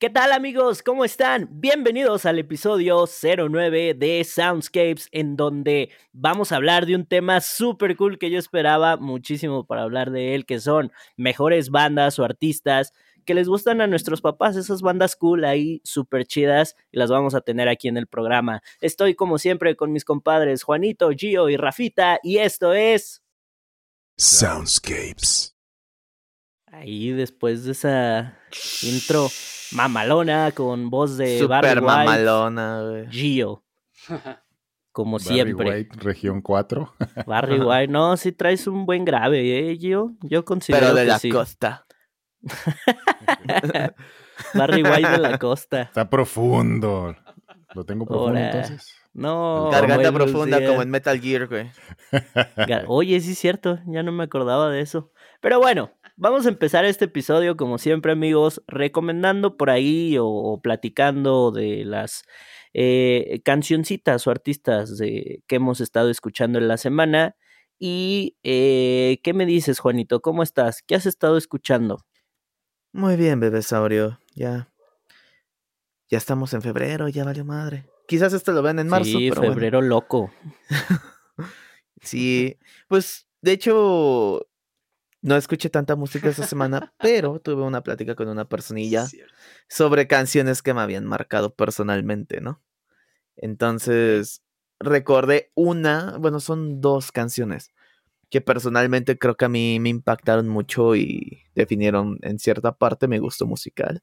¿Qué tal amigos? ¿Cómo están? Bienvenidos al episodio 09 de Soundscapes, en donde vamos a hablar de un tema súper cool que yo esperaba muchísimo para hablar de él, que son mejores bandas o artistas que les gustan a nuestros papás, esas bandas cool ahí súper chidas, y las vamos a tener aquí en el programa. Estoy como siempre con mis compadres Juanito, Gio y Rafita, y esto es... Soundscapes. Ahí después de esa intro mamalona con voz de Super Barry White, mamalona, güey. Gio. Como Barry siempre. White, región 4. Barry White, no, si traes un buen grave, ¿eh, Gio? Yo considero Pero de que la sí. costa. Barry White de la costa. Está profundo. ¿Lo tengo profundo Ahora. entonces? No. Garganta profunda días. como en Metal Gear, güey. Oye, sí es cierto, ya no me acordaba de eso. Pero bueno, vamos a empezar este episodio como siempre amigos, recomendando por ahí o, o platicando de las eh, cancioncitas o artistas de, que hemos estado escuchando en la semana. Y, eh, ¿qué me dices Juanito? ¿Cómo estás? ¿Qué has estado escuchando? Muy bien, bebesaurio. Ya. Ya estamos en febrero, ya valió madre. Quizás esto lo vean en marzo, sí, pero bueno. febrero loco. Sí, pues de hecho no escuché tanta música esta semana, pero tuve una plática con una personilla sobre canciones que me habían marcado personalmente, ¿no? Entonces, recordé una, bueno, son dos canciones que personalmente creo que a mí me impactaron mucho y definieron en cierta parte mi gusto musical.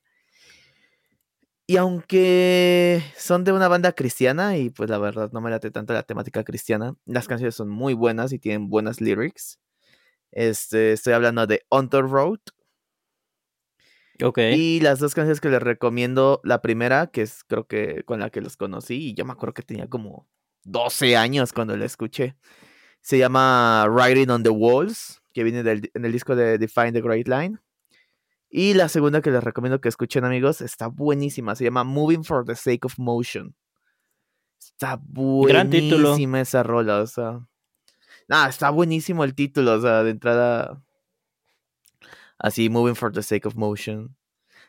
Y aunque son de una banda cristiana y pues la verdad no me late tanto la temática cristiana, las canciones son muy buenas y tienen buenas lyrics. Este, estoy hablando de On the Road Ok. y las dos canciones que les recomiendo, la primera, que es creo que con la que los conocí, y yo me acuerdo que tenía como 12 años cuando la escuché. Se llama Writing on the Walls, que viene del- en el disco de Define the Great Line. Y la segunda que les recomiendo que escuchen, amigos, está buenísima. Se llama Moving for the Sake of Motion. Está Gran título. buenísima esa rola, o sea. Nah, está buenísimo el título, o sea, de entrada. Así, Moving for the Sake of Motion.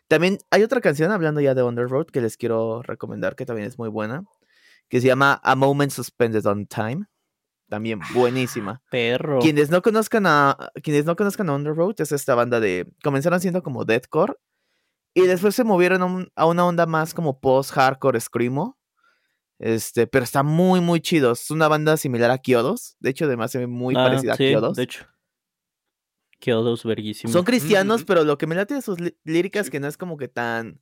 También hay otra canción hablando ya de Road que les quiero recomendar, que también es muy buena, que se llama A Moment Suspended on Time. También buenísima. Perro. Quienes no conozcan a quienes no conozcan a Road es esta banda de comenzaron siendo como deathcore y después se movieron a, un- a una onda más como post hardcore screamo. Este, pero está muy muy chido. Es una banda similar a Kyodos, de hecho además se ve muy Ah, parecida sí, a Kyodos. De hecho. Kyodos verguísimo. Son cristianos, pero lo que me late de sus lí- líricas que no es como que tan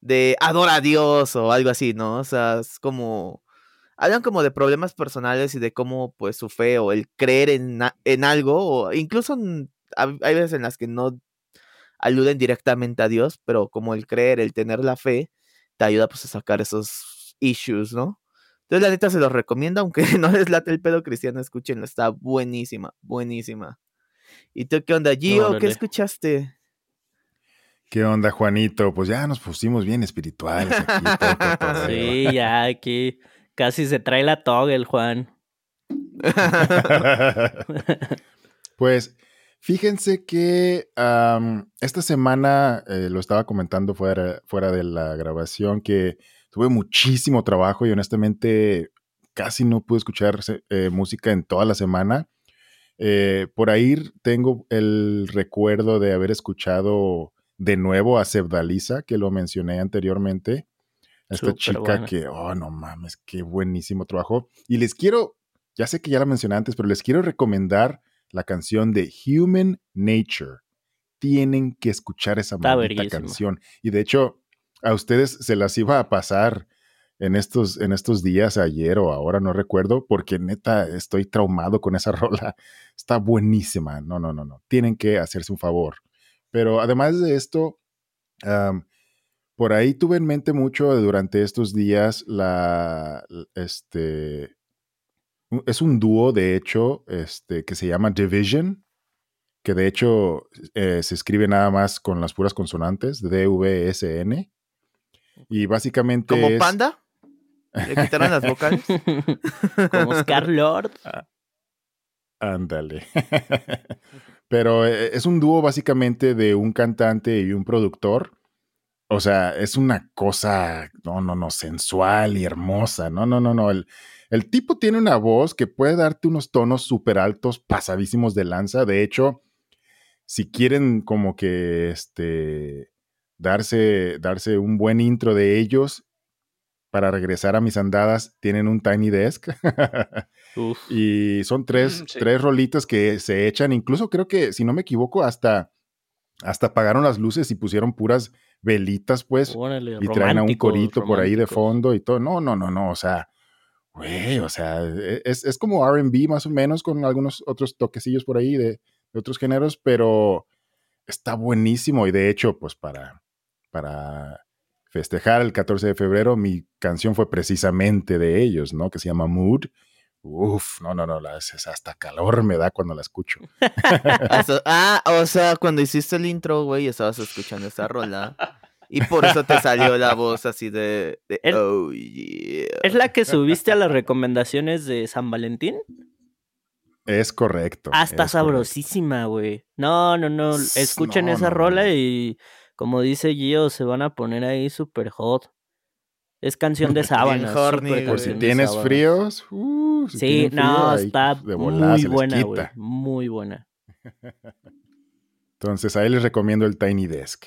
de adora a Dios o algo así, ¿no? O sea, es como hablan como de problemas personales y de cómo pues su fe o el creer en, en algo o incluso hay veces en las que no aluden directamente a Dios, pero como el creer, el tener la fe te ayuda pues a sacar esos issues, ¿no? Entonces la neta se los recomiendo, aunque no les late el pedo cristiano, escúchenlo, está buenísima, buenísima. ¿Y tú qué onda, Gio? ¿Qué escuchaste? ¿Qué onda, Juanito? Pues ya nos pusimos bien espirituales aquí. todo. Sí, ya aquí casi se trae la toga el Juan. pues fíjense que esta semana eh, lo estaba comentando fuera, fuera de la grabación que tuve muchísimo trabajo y honestamente casi no pude escuchar eh, música en toda la semana. Eh, por ahí tengo el recuerdo de haber escuchado de nuevo a Sebdalisa, que lo mencioné anteriormente. A Esta chica buena. que, oh, no mames, qué buenísimo trabajo. Y les quiero, ya sé que ya la mencioné antes, pero les quiero recomendar la canción de Human Nature. Tienen que escuchar esa maldita canción. Y de hecho, a ustedes se las iba a pasar en estos, en estos días, ayer o ahora, no recuerdo, porque neta estoy traumado con esa rola. Está buenísima. No, no, no, no. Tienen que hacerse un favor. Pero además de esto, por ahí tuve en mente mucho durante estos días la, este, es un dúo, de hecho, este, que se llama Division, que de hecho eh, se escribe nada más con las puras consonantes, D-V-S-N. Y básicamente ¿Como es- panda? ¿Le quitaron las vocales? Como Scar Lord. Ándale. Pero eh, es un dúo básicamente de un cantante y un productor O sea, es una cosa, no, no, no, sensual y hermosa. No, no, no, no. El, el tipo tiene una voz que puede darte unos tonos súper altos, pasadísimos de lanza. De hecho, si quieren como que este, darse, darse un buen intro de ellos para regresar a mis andadas, tienen un Tiny Desk. y son tres, mm, tres rolitas que se echan. Incluso creo que, si no me equivoco, hasta, hasta apagaron las luces y pusieron puras velitas, pues. y traen a un corito por ahí de fondo y todo. No, no, no, no. O sea, güey, o sea, e, es, es como RB más o menos con algunos otros toquecillos por ahí de, de, otros géneros, pero está buenísimo. Y de hecho, pues para, para festejar el 14 de febrero, mi canción fue precisamente de ellos, ¿no? Que se llama Mood. Uf, no, no, no, hasta calor me da cuando la escucho. ah, o sea, cuando hiciste el intro, güey, estabas escuchando esa rola. Y por eso te salió la voz así de, oh yeah. ¿Es la que subiste a las recomendaciones de San Valentín? Es correcto. Ah, está sabrosísima, güey. No, no, no. Escuchen esa rola y como dice Gio, se van a poner ahí super hot. Es canción de sábana. Por si tienes fríos. Uh, sí, no, está muy buena, güey. Muy buena. Entonces ahí les recomiendo el Tiny Desk.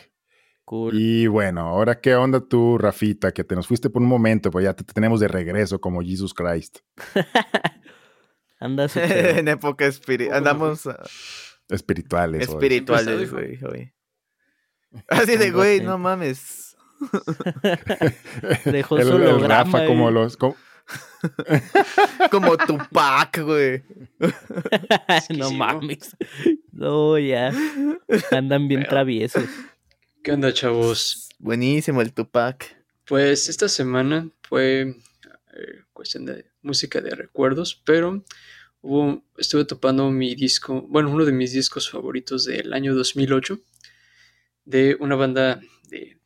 Y bueno, ahora qué onda tú, Rafita, que te nos fuiste por un momento, pues ya te tenemos de regreso como Jesus Christ. Andas en época espiritual. Andamos espirituales. Espirituales, güey. Así de, güey, no mames. Dejó el, el Rafa como los. Como, como Tupac, güey. no mames. No, ya. Andan bien traviesos. ¿Qué onda, chavos? Buenísimo el Tupac. Pues esta semana fue eh, cuestión de música de recuerdos, pero hubo, estuve topando mi disco, bueno, uno de mis discos favoritos del año 2008, de una banda de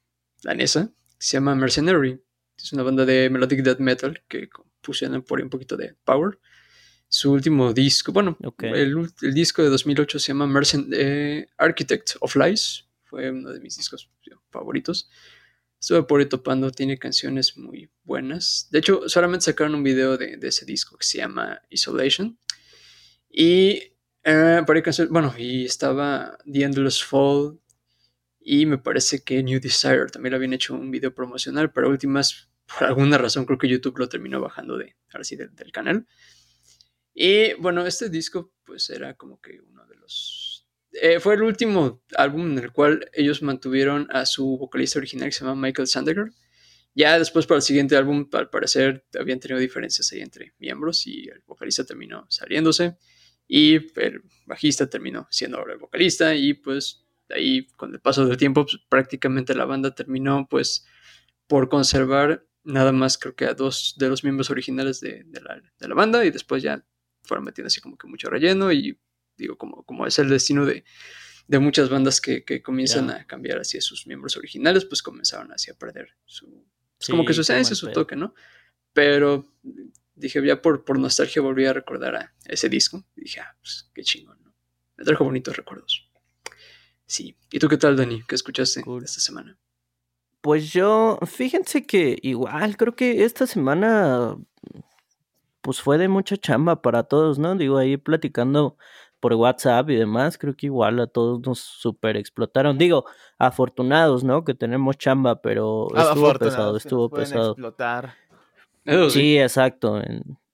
danesa que se llama Mercenary. Es una banda de melodic death metal que pusieron por ahí un poquito de power. Su último disco, bueno, el, disco de 2008 se llama Mercen eh, Architect of Lies fue uno de mis discos favoritos. Estuve por ahí topando, tiene canciones muy buenas. De hecho, solamente sacaron un video de, ese disco que se llama Isolation. Y eh, por ahí bueno, y estaba The Endless Fall. Y me parece que New Desire también lo habían hecho un video promocional, pero últimas, por alguna razón, creo que YouTube lo terminó bajando de, ahora sí, del canal. Y bueno, este disco, pues era como que uno de los eh, fue el último álbum en el cual ellos mantuvieron a su vocalista original que se llama Michael Sandegar. Ya después para el siguiente álbum, al parecer, habían tenido diferencias ahí entre miembros y el vocalista terminó saliéndose y el bajista terminó siendo ahora el vocalista y pues ahí con el paso del tiempo pues, prácticamente la banda terminó pues por conservar nada más creo que a dos de los miembros originales de, la, de la banda y después ya fueron metiendo así como que mucho relleno y digo, como, como es el destino de, muchas bandas que, comienzan a cambiar hacia sus miembros originales, pues comenzaron así a perder su, pues como que su esencia, su toque, ¿no? Pero dije, ya por, por nostalgia volví a recordar a ese disco. Y dije, ah, pues qué chingón, ¿no? Me trajo bonitos recuerdos. Sí. ¿Y tú qué tal, Dani? ¿Qué escuchaste esta semana? Pues yo, fíjense que igual, creo que esta semana, pues fue de mucha chamba para todos, ¿no? Digo, ahí platicando por WhatsApp y demás, creo que igual a todos nos super explotaron. Digo, afortunados, ¿no? Que tenemos chamba, pero ah, estuvo pesado, estuvo pesado. Explotar. Sí, exacto.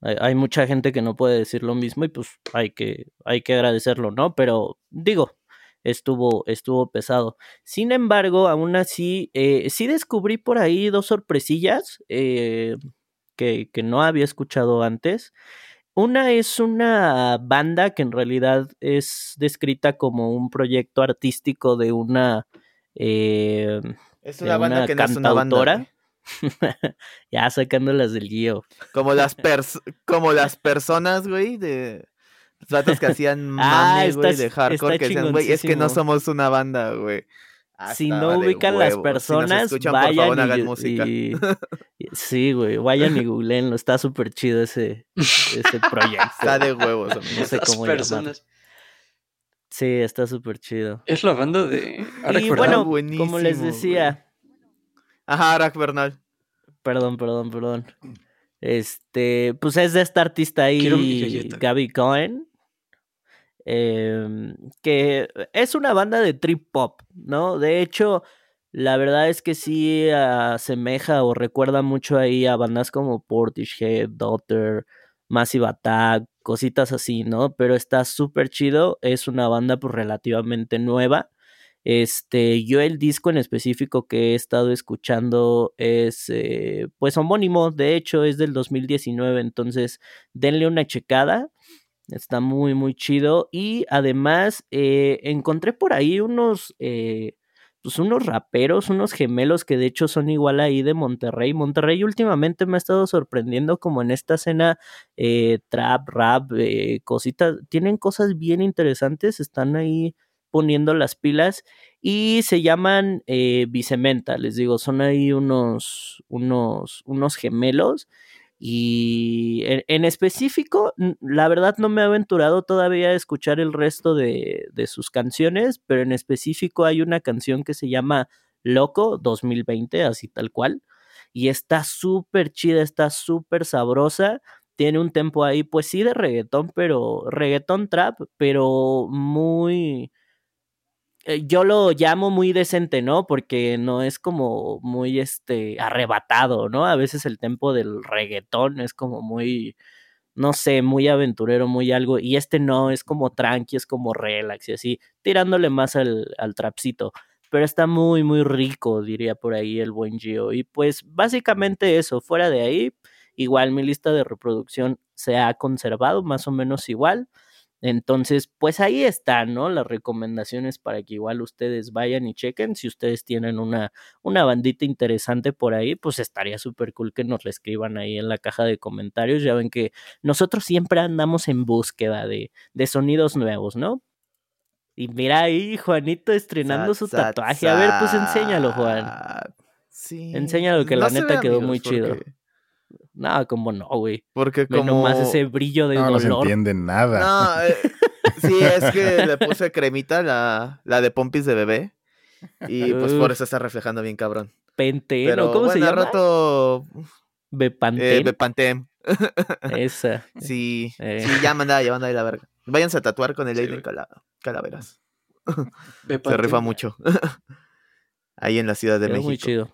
hay, mucha gente que no puede decir lo mismo y pues hay que, hay que agradecerlo, ¿no? Pero digo, estuvo, estuvo pesado. Sin embargo, aún así, eh, sí descubrí por ahí dos sorpresillas eh, que, que no había escuchado antes. Una es una banda que en realidad es descrita como un proyecto artístico de una. Eh, es una banda que no es una banda. ya sacándolas del guío. Como las, como las personas, güey, de. Los datos que hacían ah, mames, güey, de hardcore, que decían, güey, es que no somos una banda, güey. Ah, si no ubican las personas, vayan y, sí, güey, vayan y googleenlo, está súper chido ese, ese proyecto. Está de huevos, no sé cómo personas. Sí, está súper chido. Es la banda de... y bueno, como les decía, Ajá, Arak Bernal. Perdón, perdón, perdón. Este, pues es de esta artista ahí. Gaby Cohen. Em, que es una banda de trip pop, ¿no? De hecho, la verdad es que sí asemeja o recuerda mucho ahí a bandas como Portishead, Daughter, Massive Attack, cositas así, ¿no? Pero está súper chido, es una banda pues relativamente nueva. Este, yo el disco en específico que he estado escuchando es, eh, pues homónimo, de hecho es del 2019, entonces denle una checada, está muy, muy chido. Y además eh, encontré por ahí unos, eh, pues unos raperos, unos gemelos que de hecho son igual ahí de Monterrey. Monterrey últimamente me ha estado sorprendiendo como en esta escena eh, trap, rap, eh, cositas, tienen cosas bien interesantes, están ahí poniendo las pilas y se llaman Bicementa, les digo, son ahí unos, unos, unos gemelos y en, en, específico, la verdad no me he aventurado todavía a escuchar el resto de, de, sus canciones, pero en específico hay una canción que se llama Loco 2020, así tal cual, y está súper chida, está súper sabrosa tiene un tempo ahí, pues sí, de reggaetón, pero reggaetón trap, pero muy. Eh, Yo lo llamo muy decente, ¿no? Porque no es como muy este arrebatado, ¿no? A veces el tempo del reggaetón es como muy, no sé, muy aventurero, muy algo. Y este no, es como tranqui, es como relax y así, tirándole más al, al. Pero está muy, muy rico, diría por ahí el buen Gio. Y pues básicamente eso, fuera de ahí, igual mi lista de reproducción se ha conservado más o menos igual. Entonces, pues ahí están, ¿no? Las recomendaciones para que igual ustedes vayan y chequen. Si ustedes tienen una, una bandita interesante por ahí, pues estaría súper cool que nos la escriban ahí en la caja de comentarios. Ya ven que nosotros siempre andamos en búsqueda de, de sonidos nuevos, ¿no? Y mira ahí, Juanito estrenando su tatuaje. A ver, pues enséñalo, Juan. Sí. Enséñalo que la neta ve, quedó amigos, muy chido. porque- No, como no, güey. Porque como... nomás ese brillo de No, no se entiende nada. No, eh, sí, es que le puse cremita, la, la de pompis de bebé. Y pues por eso está reflejando bien cabrón. Penteno, Pero ¿cómo se bueno, llama? rato Bepanten. eh, Bepantem. Esa. Sí, Eh. sí, ya manda, ya manda de la verga. Váyanse a tatuar con el Sí. Cala- Calaveras. Ve Se rifa mucho. Ahí en la Ciudad de México. muy chido.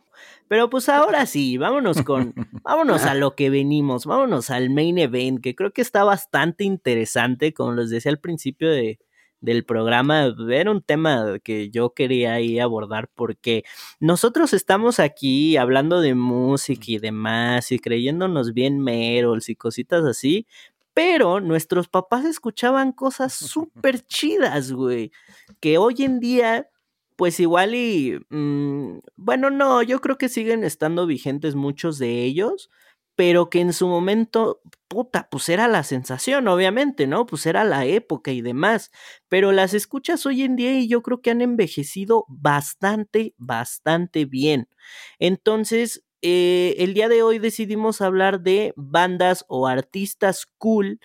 Pero pues ahora sí, vámonos con, vámonos a lo que venimos, vámonos al main event, que creo que está bastante interesante, como les decía al principio de, del programa, era un tema que yo quería ahí abordar porque nosotros estamos aquí hablando de música y demás y creyéndonos bien meros y cositas así, pero nuestros papás escuchaban cosas súper chidas, güey, que hoy en día pues igual y... mm, bueno, no, yo creo que siguen estando vigentes muchos de ellos, pero que en su momento, puta, pues era la sensación, obviamente, ¿no? Pues era la época y demás. Pero las escuchas hoy en día y yo creo que han envejecido bastante, bastante bien. Entonces, eh, el día de hoy decidimos hablar de bandas o artistas cool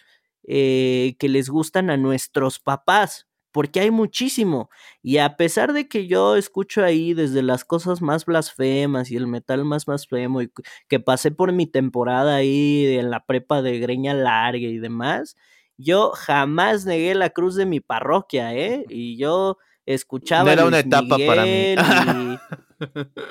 eh, que les gustan a nuestros papás. Porque hay muchísimo. Y a pesar de que yo escucho ahí desde las cosas más blasfemas y el metal más blasfemo, y que- pasé por mi temporada ahí en la prepa de greña larga y demás, yo jamás negué la cruz de mi parroquia, ¿eh? Y yo escuchaba. No era una Luis etapa para mí.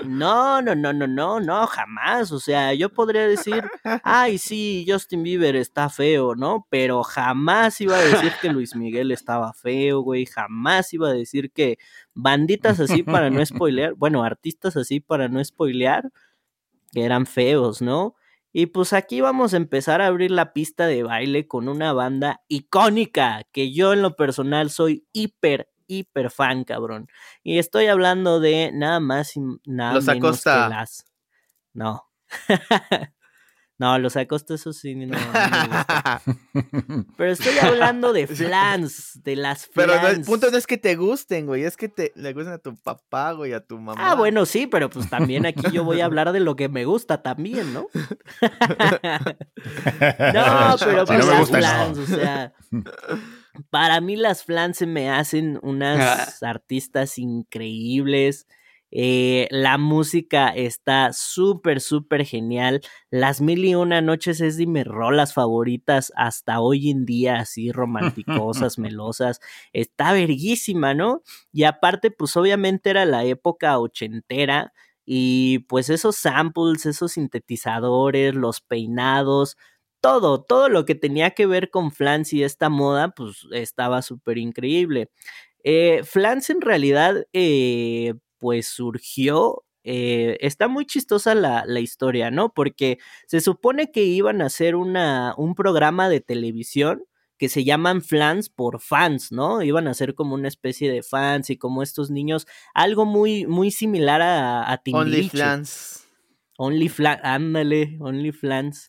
No, no, no, no, no, no, jamás. O sea, yo podría decir, ay, sí, Justin Bieber está feo, ¿no? Pero jamás iba a decir que Luis Miguel estaba feo, güey. Jamás iba a decir que banditas así para no spoilear, bueno, artistas así para no spoilear, que eran feos, ¿no? Y pues aquí vamos a empezar a abrir la pista de baile con una banda icónica, que yo en lo personal soy hiper, hiper fan, cabrón. Y estoy hablando de nada más y nada Los menos Acosta. que las... No. no, los Acosta, eso sí, no, no me gusta. Pero estoy hablando de flans, de las Pero flans. no, el punto no es que te gusten, güey, es que te le gusten a tu papá, güey, a tu mamá. Ah, bueno, sí, pero pues también aquí yo voy a hablar de lo que me gusta también, ¿no? no, pero Si pues no me las gusta, no. flans, o sea, para mí las flans se me hacen unas artistas increíbles Eh, la música está súper, súper genial. Las mil y una noches es de mis rolas favoritas hasta hoy en día, así romanticosas, melosas. Está verguísima, ¿no? Y aparte, pues obviamente era la época ochentera. Y pues esos samples, esos sintetizadores, los peinados, todo, todo lo que tenía que ver con Flans y esta moda, pues estaba súper increíble. Eh, Flans en realidad, eh, pues surgió, eh, está muy chistosa la, la, historia, ¿no? Porque se supone que iban a hacer una, un programa de televisión que se llaman flans por fans, ¿no? Iban a ser como una especie de fans y como estos niños, algo muy, muy similar a, a Only Flans. Only Flans, ándale, Only Flans.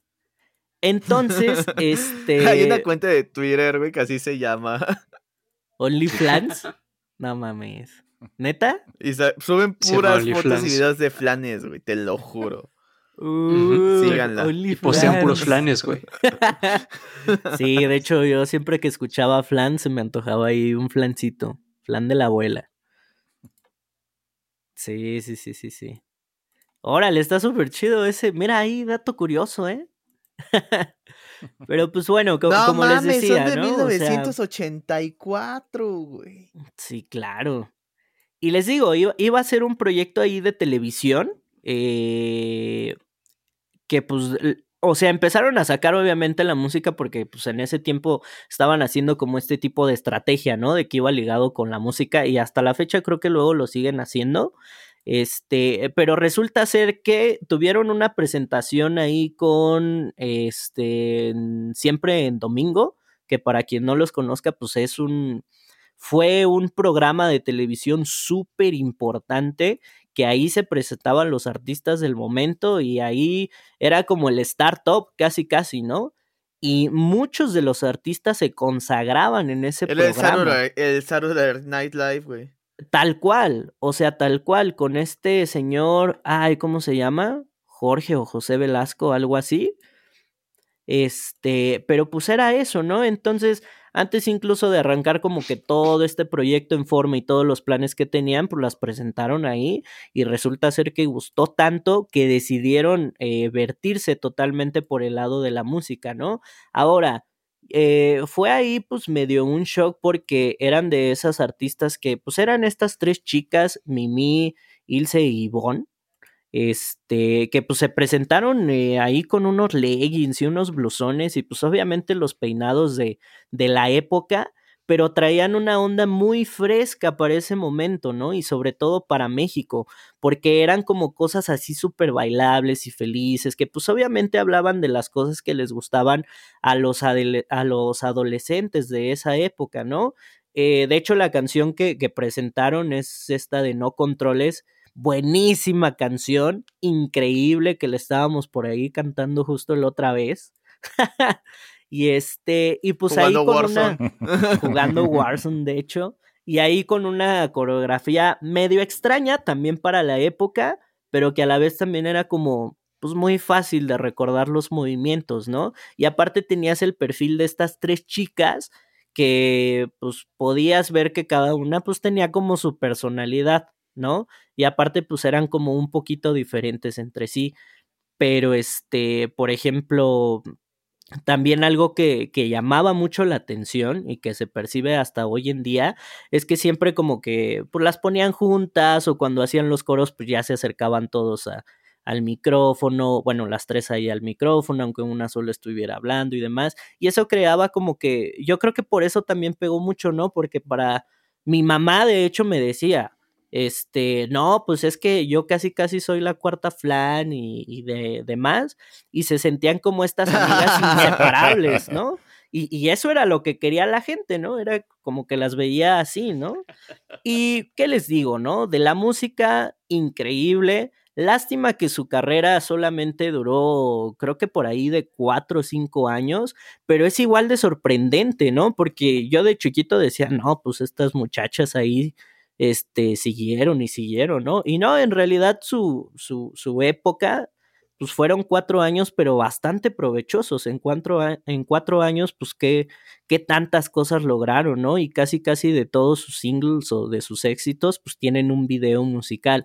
Entonces, este. Hay una cuenta de Twitter, güey, que así se llama. ¿OnlyFlans? No mames. ¿Neta? Y suben puras fotos y videos de flanes, güey, te lo juro. Uh, Síganla. Y postean puros flanes, güey. sí, de hecho, yo siempre que escuchaba flan se me antojaba ahí un flancito. Flan de la abuela. Sí, sí, sí, sí, sí. Órale, está súper chido ese. Mira ahí, dato curioso, ¿eh? Pero pues bueno, como, les decía, son de 1984, güey. Sí, claro. Y les digo, iba, a ser un proyecto ahí de televisión. Eh, que pues, o sea, empezaron a sacar obviamente la música porque pues en ese tiempo estaban haciendo como este tipo de estrategia, ¿no? De que iba ligado con la música y hasta la fecha creo que luego lo siguen haciendo. Este, pero resulta ser que tuvieron una presentación ahí con, este, siempre en domingo, que para quien no los conozca, pues es un, fue un programa de televisión súper importante que ahí se presentaban los artistas del momento y ahí era como el startup casi casi, ¿no? Y muchos de los artistas se consagraban en ese programa. el Saturday Night Live, güey. Tal cual, o sea, tal cual, con este señor, ay, ¿cómo se llama? Jorge o José Velasco, algo así. Este, pero pues era eso, ¿no? Entonces, antes incluso de arrancar como que todo este proyecto en forma y todos los planes que tenían, pues las presentaron ahí y resulta ser que gustó tanto que decidieron eh, vertirse totalmente por el lado de la música, ¿no? Ahora, eh, fue ahí pues me dio un shock porque eran de esas artistas que pues eran estas tres chicas, Mimi, Ilse y Yvonne, este, que pues se presentaron eh, ahí con unos leggings y unos blusones y pues obviamente los peinados de, de la época pero traían una onda muy fresca para ese momento, ¿no? Y sobre todo para México, porque eran como cosas así súper bailables y felices, que pues obviamente hablaban de las cosas que les gustaban a los, a los adolescentes de esa época, ¿no? Eh, de hecho, la canción que, que presentaron es esta de No Controles, buenísima canción, increíble que le estábamos por ahí cantando justo la otra vez. Y este, y pues ahí con una. Jugando Warzone, de hecho. Y ahí con una coreografía medio extraña también para la época, pero que a la vez también era como. Pues muy fácil de recordar los movimientos, ¿no? Y aparte tenías el perfil de estas tres chicas que pues podías ver que cada una pues tenía como su personalidad, ¿no? Y aparte pues eran como un poquito diferentes entre sí. Pero este, por ejemplo, también algo que, que, llamaba mucho la atención y que se percibe hasta hoy en día es que siempre como que pues, las ponían juntas o cuando hacían los coros pues ya se acercaban todos a, al micrófono, bueno, las tres ahí al micrófono, aunque una solo estuviera hablando y demás, y eso creaba como que, yo creo que por eso también pegó mucho, ¿no? Porque para mi mamá de hecho me decía, este, no, pues es que yo casi casi soy la cuarta flan y, de demás, y se sentían como estas amigas inseparables, ¿no? Y, y, eso era lo que quería la gente, ¿no? Era como que las veía así, ¿no? Y, ¿qué les digo, no? De la música, increíble. Lástima que su carrera solamente duró, creo que por ahí de cuatro o cinco años, pero es igual de sorprendente, ¿no? Porque yo de chiquito decía, no, pues estas muchachas ahí este, siguieron y siguieron, ¿no? Y no, en realidad su, su, su época, pues fueron cuatro años, pero bastante provechosos. En cuatro, en cuatro años, pues qué, qué tantas cosas lograron, ¿no? Y casi, casi de todos sus singles o de sus éxitos, pues tienen un video musical.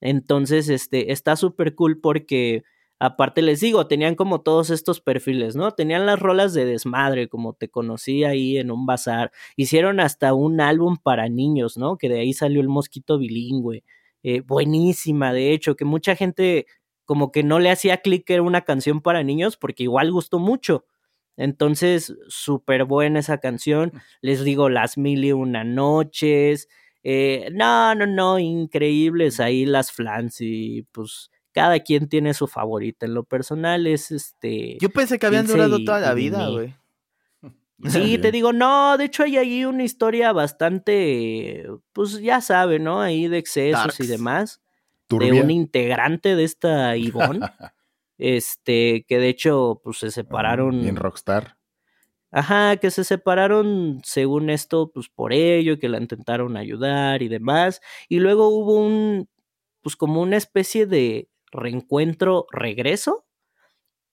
Entonces, este, está súper cool porque Aparte les digo, tenían como todos estos perfiles, ¿no? Tenían las rolas de desmadre, como te conocí ahí en un bazar. Hicieron hasta un álbum para niños, ¿no? Que de ahí salió el mosquito bilingüe. Eh, buenísima, de hecho, que mucha gente como que no le hacía clic que era una canción para niños porque igual gustó mucho. Entonces, súper buena esa canción. Mm. Les digo, las mil y una noches. Eh, no, no, no, increíbles ahí las flans y pues cada quien tiene su favorita. En lo personal es este. Yo pensé que habían durado toda la vida, güey. Sí, te digo, no, de hecho hay ahí una historia bastante, pues ya sabe, ¿no? Ahí de excesos y demás. De un integrante de esta Ivonne. este, que de hecho, pues se ah, separaron. en Rockstar. Ajá, que se separaron según esto, pues por ello, que la intentaron ayudar y demás. Y luego hubo un, pues como una especie de reencuentro, regreso,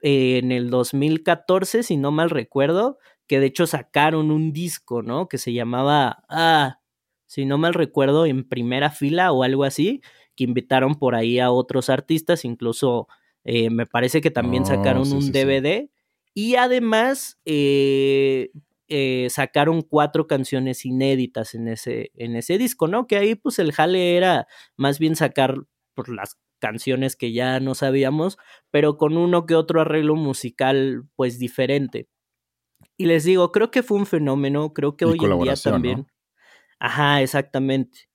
en el 2014, si no mal recuerdo, que de hecho sacaron un disco, ¿no? Que se llamaba, ah, si no mal recuerdo, en primera fila o algo así, que invitaron por ahí a otros artistas, incluso eh, me parece que también oh, sacaron un DVD y además eh, eh, sacaron cuatro canciones inéditas en ese, en ese disco, ¿no? Que ahí pues el jale era más bien sacar por pues, las canciones que ya no sabíamos, pero con uno que otro arreglo musical pues diferente. Y les digo, creo que fue un fenómeno, creo que hoy en día también. Ajá, exactamente.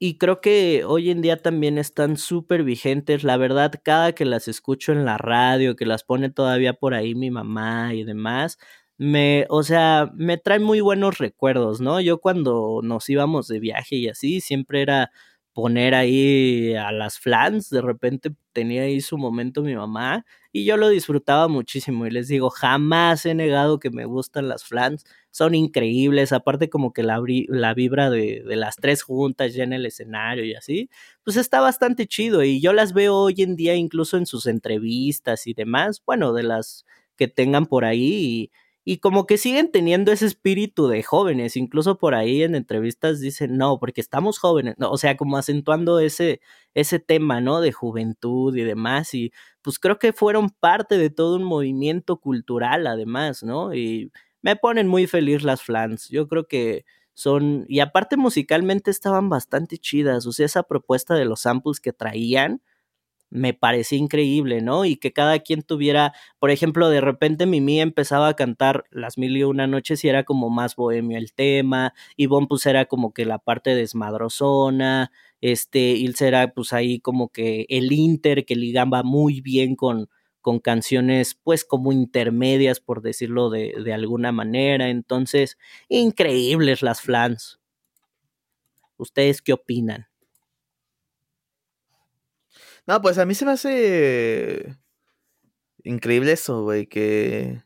Y creo que hoy en día también están súper vigentes. La verdad, cada que las escucho en la radio, que las pone todavía por ahí mi mamá y demás, me, o sea, me trae muy buenos recuerdos, ¿no? Yo cuando nos íbamos de viaje y así, siempre era poner ahí a las flans, de repente tenía ahí su momento mi mamá y yo lo disfrutaba muchísimo y les digo, jamás he negado que me gustan las flans, son increíbles, aparte como que la, la vibra de, las tres juntas ya en el escenario y así, pues está bastante chido y yo las veo hoy en día incluso en sus entrevistas y demás, bueno, de las que tengan por ahí y como que siguen teniendo ese espíritu de jóvenes, incluso por ahí en entrevistas dicen, no, porque estamos jóvenes, no, o sea, como acentuando ese, ese tema, ¿no? De juventud y demás, y pues creo que fueron parte de todo un movimiento cultural además, ¿no? Y me ponen muy feliz las flans, yo creo que son, y aparte musicalmente estaban bastante chidas, o sea, esa propuesta de los samples que traían, me parecía increíble, ¿no? Y que cada quien tuviera, por ejemplo, de repente Mimi empezaba a cantar las mil y una noches y era como más bohemio el tema, y pues era como que la parte desmadrosona, este, Ilse era pues ahí como que el inter que ligaba muy bien con, con canciones pues como intermedias, por decirlo de, de alguna manera, entonces, increíbles las flans. ¿Ustedes qué opinan? No, pues a mí se me hace increíble eso, güey, que,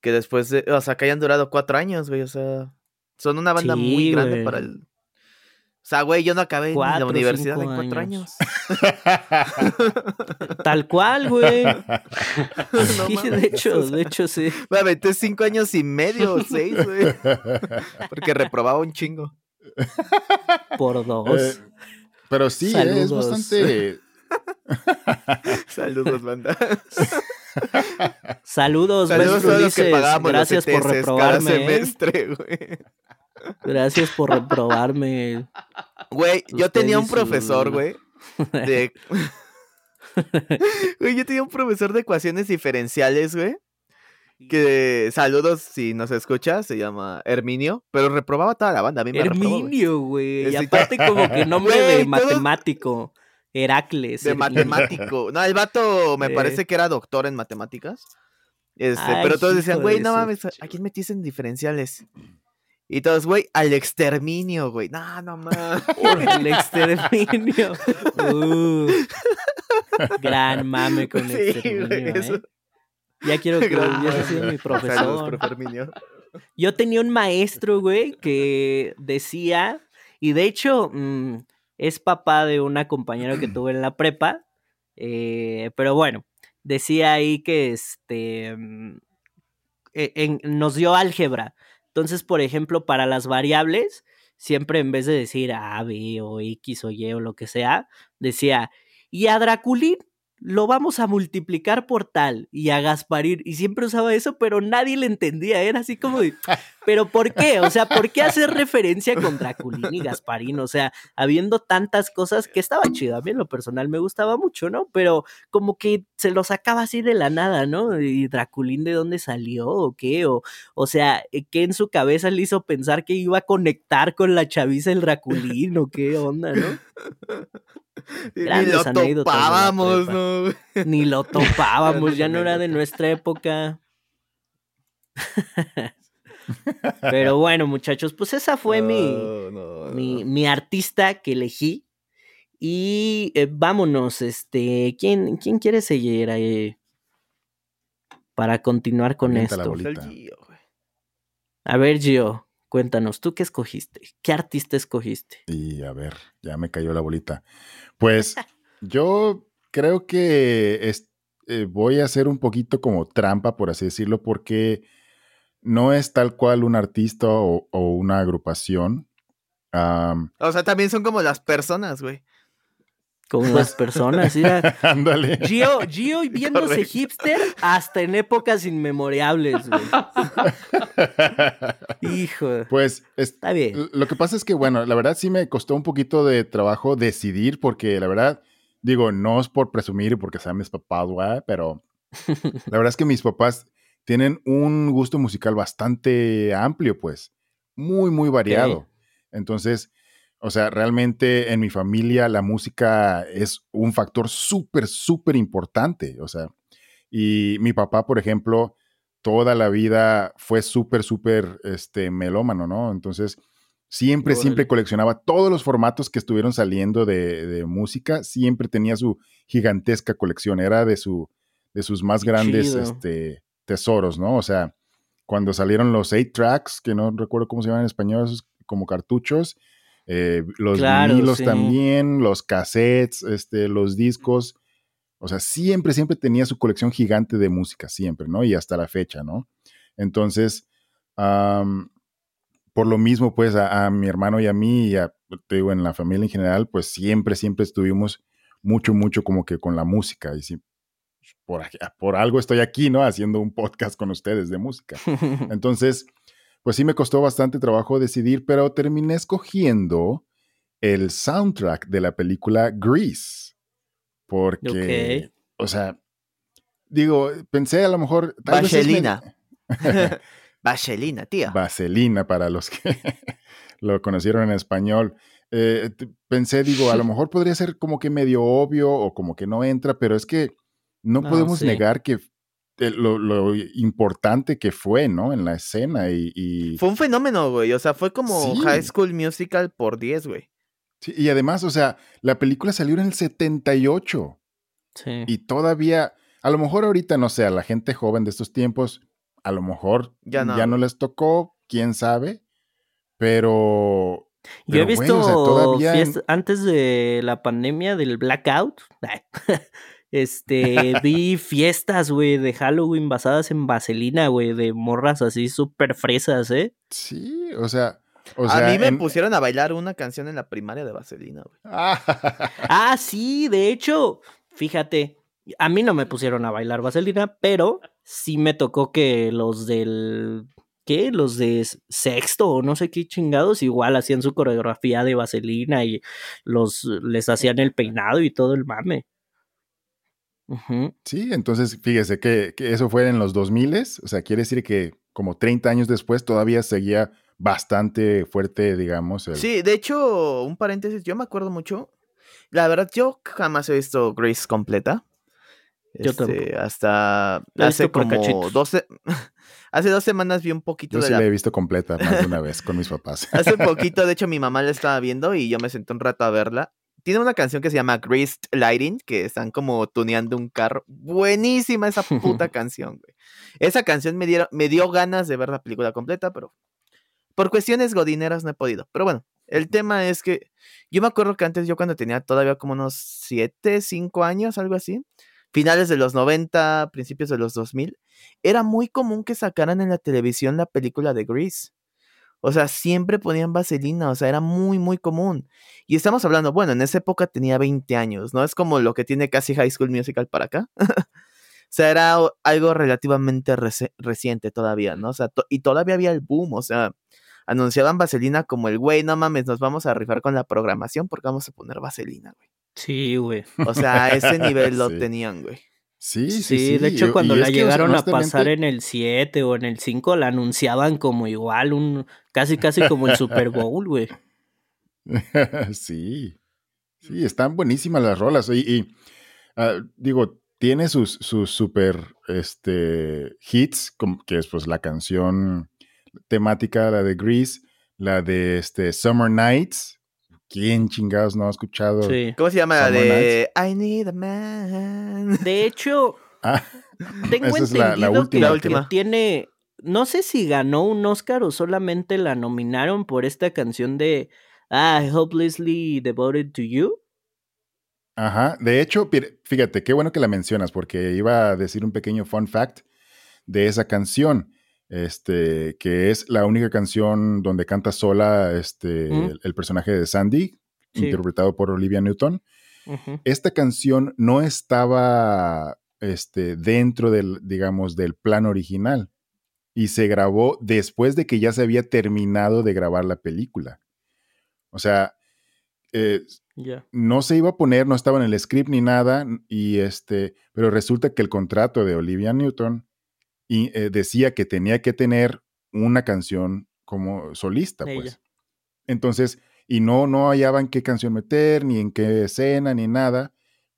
que después de, o sea, que hayan durado cuatro años, güey, o sea, son una banda muy grande para el... O sea, güey, yo no acabé en la universidad en cuatro años. Tal cual, güey. sí, de hecho, de hecho, sí. Me aventé cinco años y medio, seis, güey. Porque reprobaba un chingo. Por dos. Eh, pero sí, es bastante Saludos, banda. Saludos, Saludos a los que pagamos Gracias por reprobarme. ¿eh? semestre, güey. Gracias por reprobarme. Güey, yo tenía un profesor, güey. De... güey, yo tenía un profesor de ecuaciones diferenciales, güey. Que saludos si nos escuchas, se llama Herminio, pero reprobaba toda la banda. A mí me Herminio, güey. Y aparte, como que nombre de matemático. Heracles. De matemático. No, el vato me parece que era doctor en matemáticas. Este, pero todos decían, güey, no mames, ¿a quién metiste en diferenciales? Y todos, güey, al exterminio, güey. No, no mames. el exterminio. Uh. gran mame con el exterminio. ¿eh? Ya quiero que hubiese sido mi profesor. Yo tenía un maestro, güey, que decía, y de hecho, mm, es papá de una compañera que tuve en la prepa, eh, pero bueno, decía ahí que este, mm, e, nos dio álgebra. Entonces, por ejemplo, para las variables, siempre en vez de decir A, B o X o Y o lo que sea, decía, y a Draculín lo vamos a multiplicar por tal y a Gasparín. Y siempre usaba eso, pero nadie le entendía. Era así como de, ¿pero por qué? O sea, ¿por qué hacer referencia con Draculín y Gasparín? O sea, habiendo tantas cosas que estaba chido. A mí en lo personal me gustaba mucho, ¿no? Pero como que se lo sacaba así de la nada, ¿no? ¿Y Draculín de dónde salió o qué? O, o sea, ¿qué en su cabeza le hizo pensar que iba a conectar con la chaviza el Draculín o qué onda, ¿no? Ni lo topábamos, ¿no? Ni lo topábamos, ya no era de nuestra época. Pero bueno, muchachos, pues esa fue mi, mi, mi, artista que elegí. Y eh, vámonos, este, ¿quién, ¿quién quiere seguir ahí para continuar con esto? A ver, Gio, cuéntanos, ¿tú qué escogiste? ¿Qué artista escogiste? Y a ver, ya me cayó la bolita. Pues yo creo que eh, voy a hacer un poquito como trampa, por así decirlo, porque no es tal cual un artista o, una agrupación. o sea, también son como las personas, güey. Como las personas, Ándale. Gio, Gio viéndose hipster hasta en épocas inmemorables, güey. Hijo. Pues está bien. Lo que pasa es que, bueno, la verdad sí me costó un poquito de trabajo decidir, porque la verdad, digo, no es por presumir y porque sean mis papás, güey, pero la verdad es que mis papás tienen un gusto musical bastante amplio, pues. Muy, muy variado. Entonces, o sea, realmente en mi familia la música es un factor súper, súper importante. O sea, y mi papá, por ejemplo, toda la vida fue súper, súper este, melómano, ¿no? Entonces, siempre, siempre coleccionaba todos los formatos que estuvieron saliendo de, música, siempre tenía su gigantesca colección, era de, su, de sus más grandes este, tesoros, ¿no? O sea, cuando salieron los eight tracks, que no recuerdo cómo se llaman en español, esos como cartuchos, eh, los vinilos también, los cassettes, este, los discos. O sea, siempre, siempre tenía su colección gigante de música, siempre, ¿no? Y hasta la fecha, ¿no? Entonces, por lo mismo, pues, a, mi hermano y a mí, y a, te digo, en la familia en general, pues siempre, siempre estuvimos mucho, mucho como que con la música. Y si, por, por algo estoy aquí, ¿no? Haciendo un podcast con ustedes de música. Entonces, pues sí me costó bastante trabajo decidir, pero terminé escogiendo el soundtrack de la película Grease. Porque, o sea, digo, pensé a lo mejor... Vaselina. Vaselina, tía. Vaselina, para los que lo conocieron en español. Eh, pensé, digo, a lo mejor podría ser como que medio obvio o como que no entra, pero es que no, podemos negar que lo, importante que fue, ¿no? En la escena y, Fue un fenómeno, güey. O sea, fue como High School Musical por 10, güey. Sí, y además, o sea, la película salió en el 78. Sí. Y todavía, a lo mejor ahorita, no sé, a la gente joven de estos tiempos, a lo mejor ya no, ya no les tocó, quién sabe, pero... Yo he visto antes de la pandemia del blackout, Este, vi fiestas, güey, de Halloween basadas en vaselina, güey, de morras así súper fresas, ¿eh? Sí, o sea, a mí me pusieron a bailar una canción en la primaria de Vaselina, güey. ah, sí, de hecho, fíjate, a mí no me pusieron a bailar Vaselina, pero sí me tocó que los del. ¿Qué? Los de sexto o no sé qué chingados, igual hacían su coreografía de Vaselina y los les hacían el peinado y todo el mame. Sí, entonces fíjese que, eso fue en los 2000, o sea, quiere decir que como 30 años después todavía seguía bastante fuerte, digamos. Sí, de hecho, un paréntesis, yo me acuerdo mucho, la verdad, yo jamás he visto Grace completa. Yo este, Hasta hace como 12, hace dos semanas vi un poquito yo sí la... he visto completa más de una vez con mis papás. hace poquito, de hecho, mi mamá la estaba viendo y yo me senté un rato a verla tiene una canción que se llama Greased Lighting, que están como tuneando un carro. Buenísima esa puta canción, güey. Esa canción me, me dio ganas de ver la película completa, pero por cuestiones godineras no he podido. Pero bueno, el tema es que yo me acuerdo que antes yo cuando tenía todavía como unos 7, 5 años, algo así, finales de los 90, principios de los 2000, era muy común que sacaran en la televisión la película de Grease. O sea, siempre ponían vaselina, o sea, era muy, muy común. Y estamos hablando, bueno, en esa época tenía 20 años, ¿no? Es como lo que tiene casi High School Musical para acá. o sea, era algo relativamente reciente todavía, ¿no? O sea, y todavía había el boom, o sea, anunciaban vaselina como el, güey, no mames, nos vamos a rifar con la programación porque vamos a poner vaselina, güey. Sí, güey. O sea, a ese nivel lo tenían, güey. Sí, sí, sí, De hecho, cuando la llegaron a pasar en el 7 o en el 5, la anunciaban como igual, un casi, casi como el Super Bowl, güey. sí. Sí, están buenísimas las rolas. Y, ah, digo, tiene sus, sus super este, hits, que es pues la canción temática, la de Grease, la de este, Summer Nights, ¿Quién chingados no ha escuchado? ¿Cómo se llama? la de I Need a Man. De hecho, ah, tengo entendido que, última. tiene. No sé si ganó un Oscar o solamente la nominaron por esta canción de Ah, Hopelessly Devoted to You. Ajá. De hecho, fíjate, qué bueno que la mencionas, porque iba a decir un pequeño fun fact de esa canción este, que es la única canción donde canta sola este, el, personaje de Sandy, interpretado por Olivia Newton. Esta canción no estaba este, dentro del, digamos, del plan original y se grabó después de que ya se había terminado de grabar la película. O sea, eh, no se iba a poner, no estaba en el script ni nada, y este, pero resulta que el contrato de Olivia Newton y eh, decía que tenía que tener una canción como solista, pues. Entonces, y no, no hallaban qué canción meter, ni en qué escena, ni nada,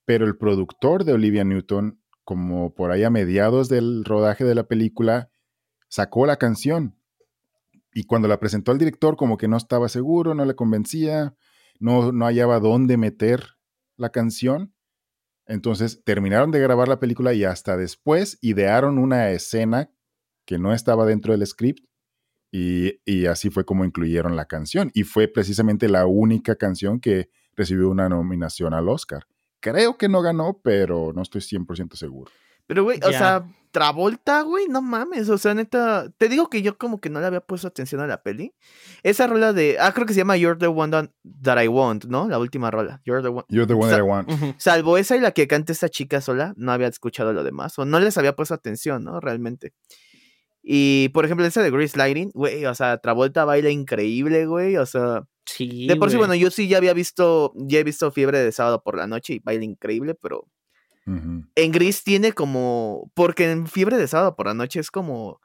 pero el productor de Olivia Newton, como por ahí a mediados del rodaje de la película, sacó la canción. Y cuando la presentó al director, como que no estaba seguro, no le convencía, no, no hallaba dónde meter la canción. Entonces terminaron de grabar la película y hasta después idearon una escena que no estaba dentro del script y, así fue como incluyeron la canción. Y fue precisamente la única canción que recibió una nominación al Oscar. Creo que no ganó, pero no estoy 100% seguro. Pero, güey, o sea, Travolta, güey, no mames. O sea, neta, te digo que yo como que no le había puesto atención a la peli. Esa rola de, ah, creo que se llama You're the One That I Want, ¿no? La última rola. You're the One, You're the one that I Want. Salvo esa y la que canta esta chica sola, no había escuchado lo demás. O no les había puesto atención, ¿no? Realmente. Y, por ejemplo, esa de Grease Lighting, güey, o sea, Travolta baila increíble, güey, o sea... Sí, de por sí, bueno, yo sí ya había visto, ya he visto Fiebre de Sábado por la Noche y baila increíble, pero en Gris tiene como. Porque en Fiebre de Sábado por la Noche es como.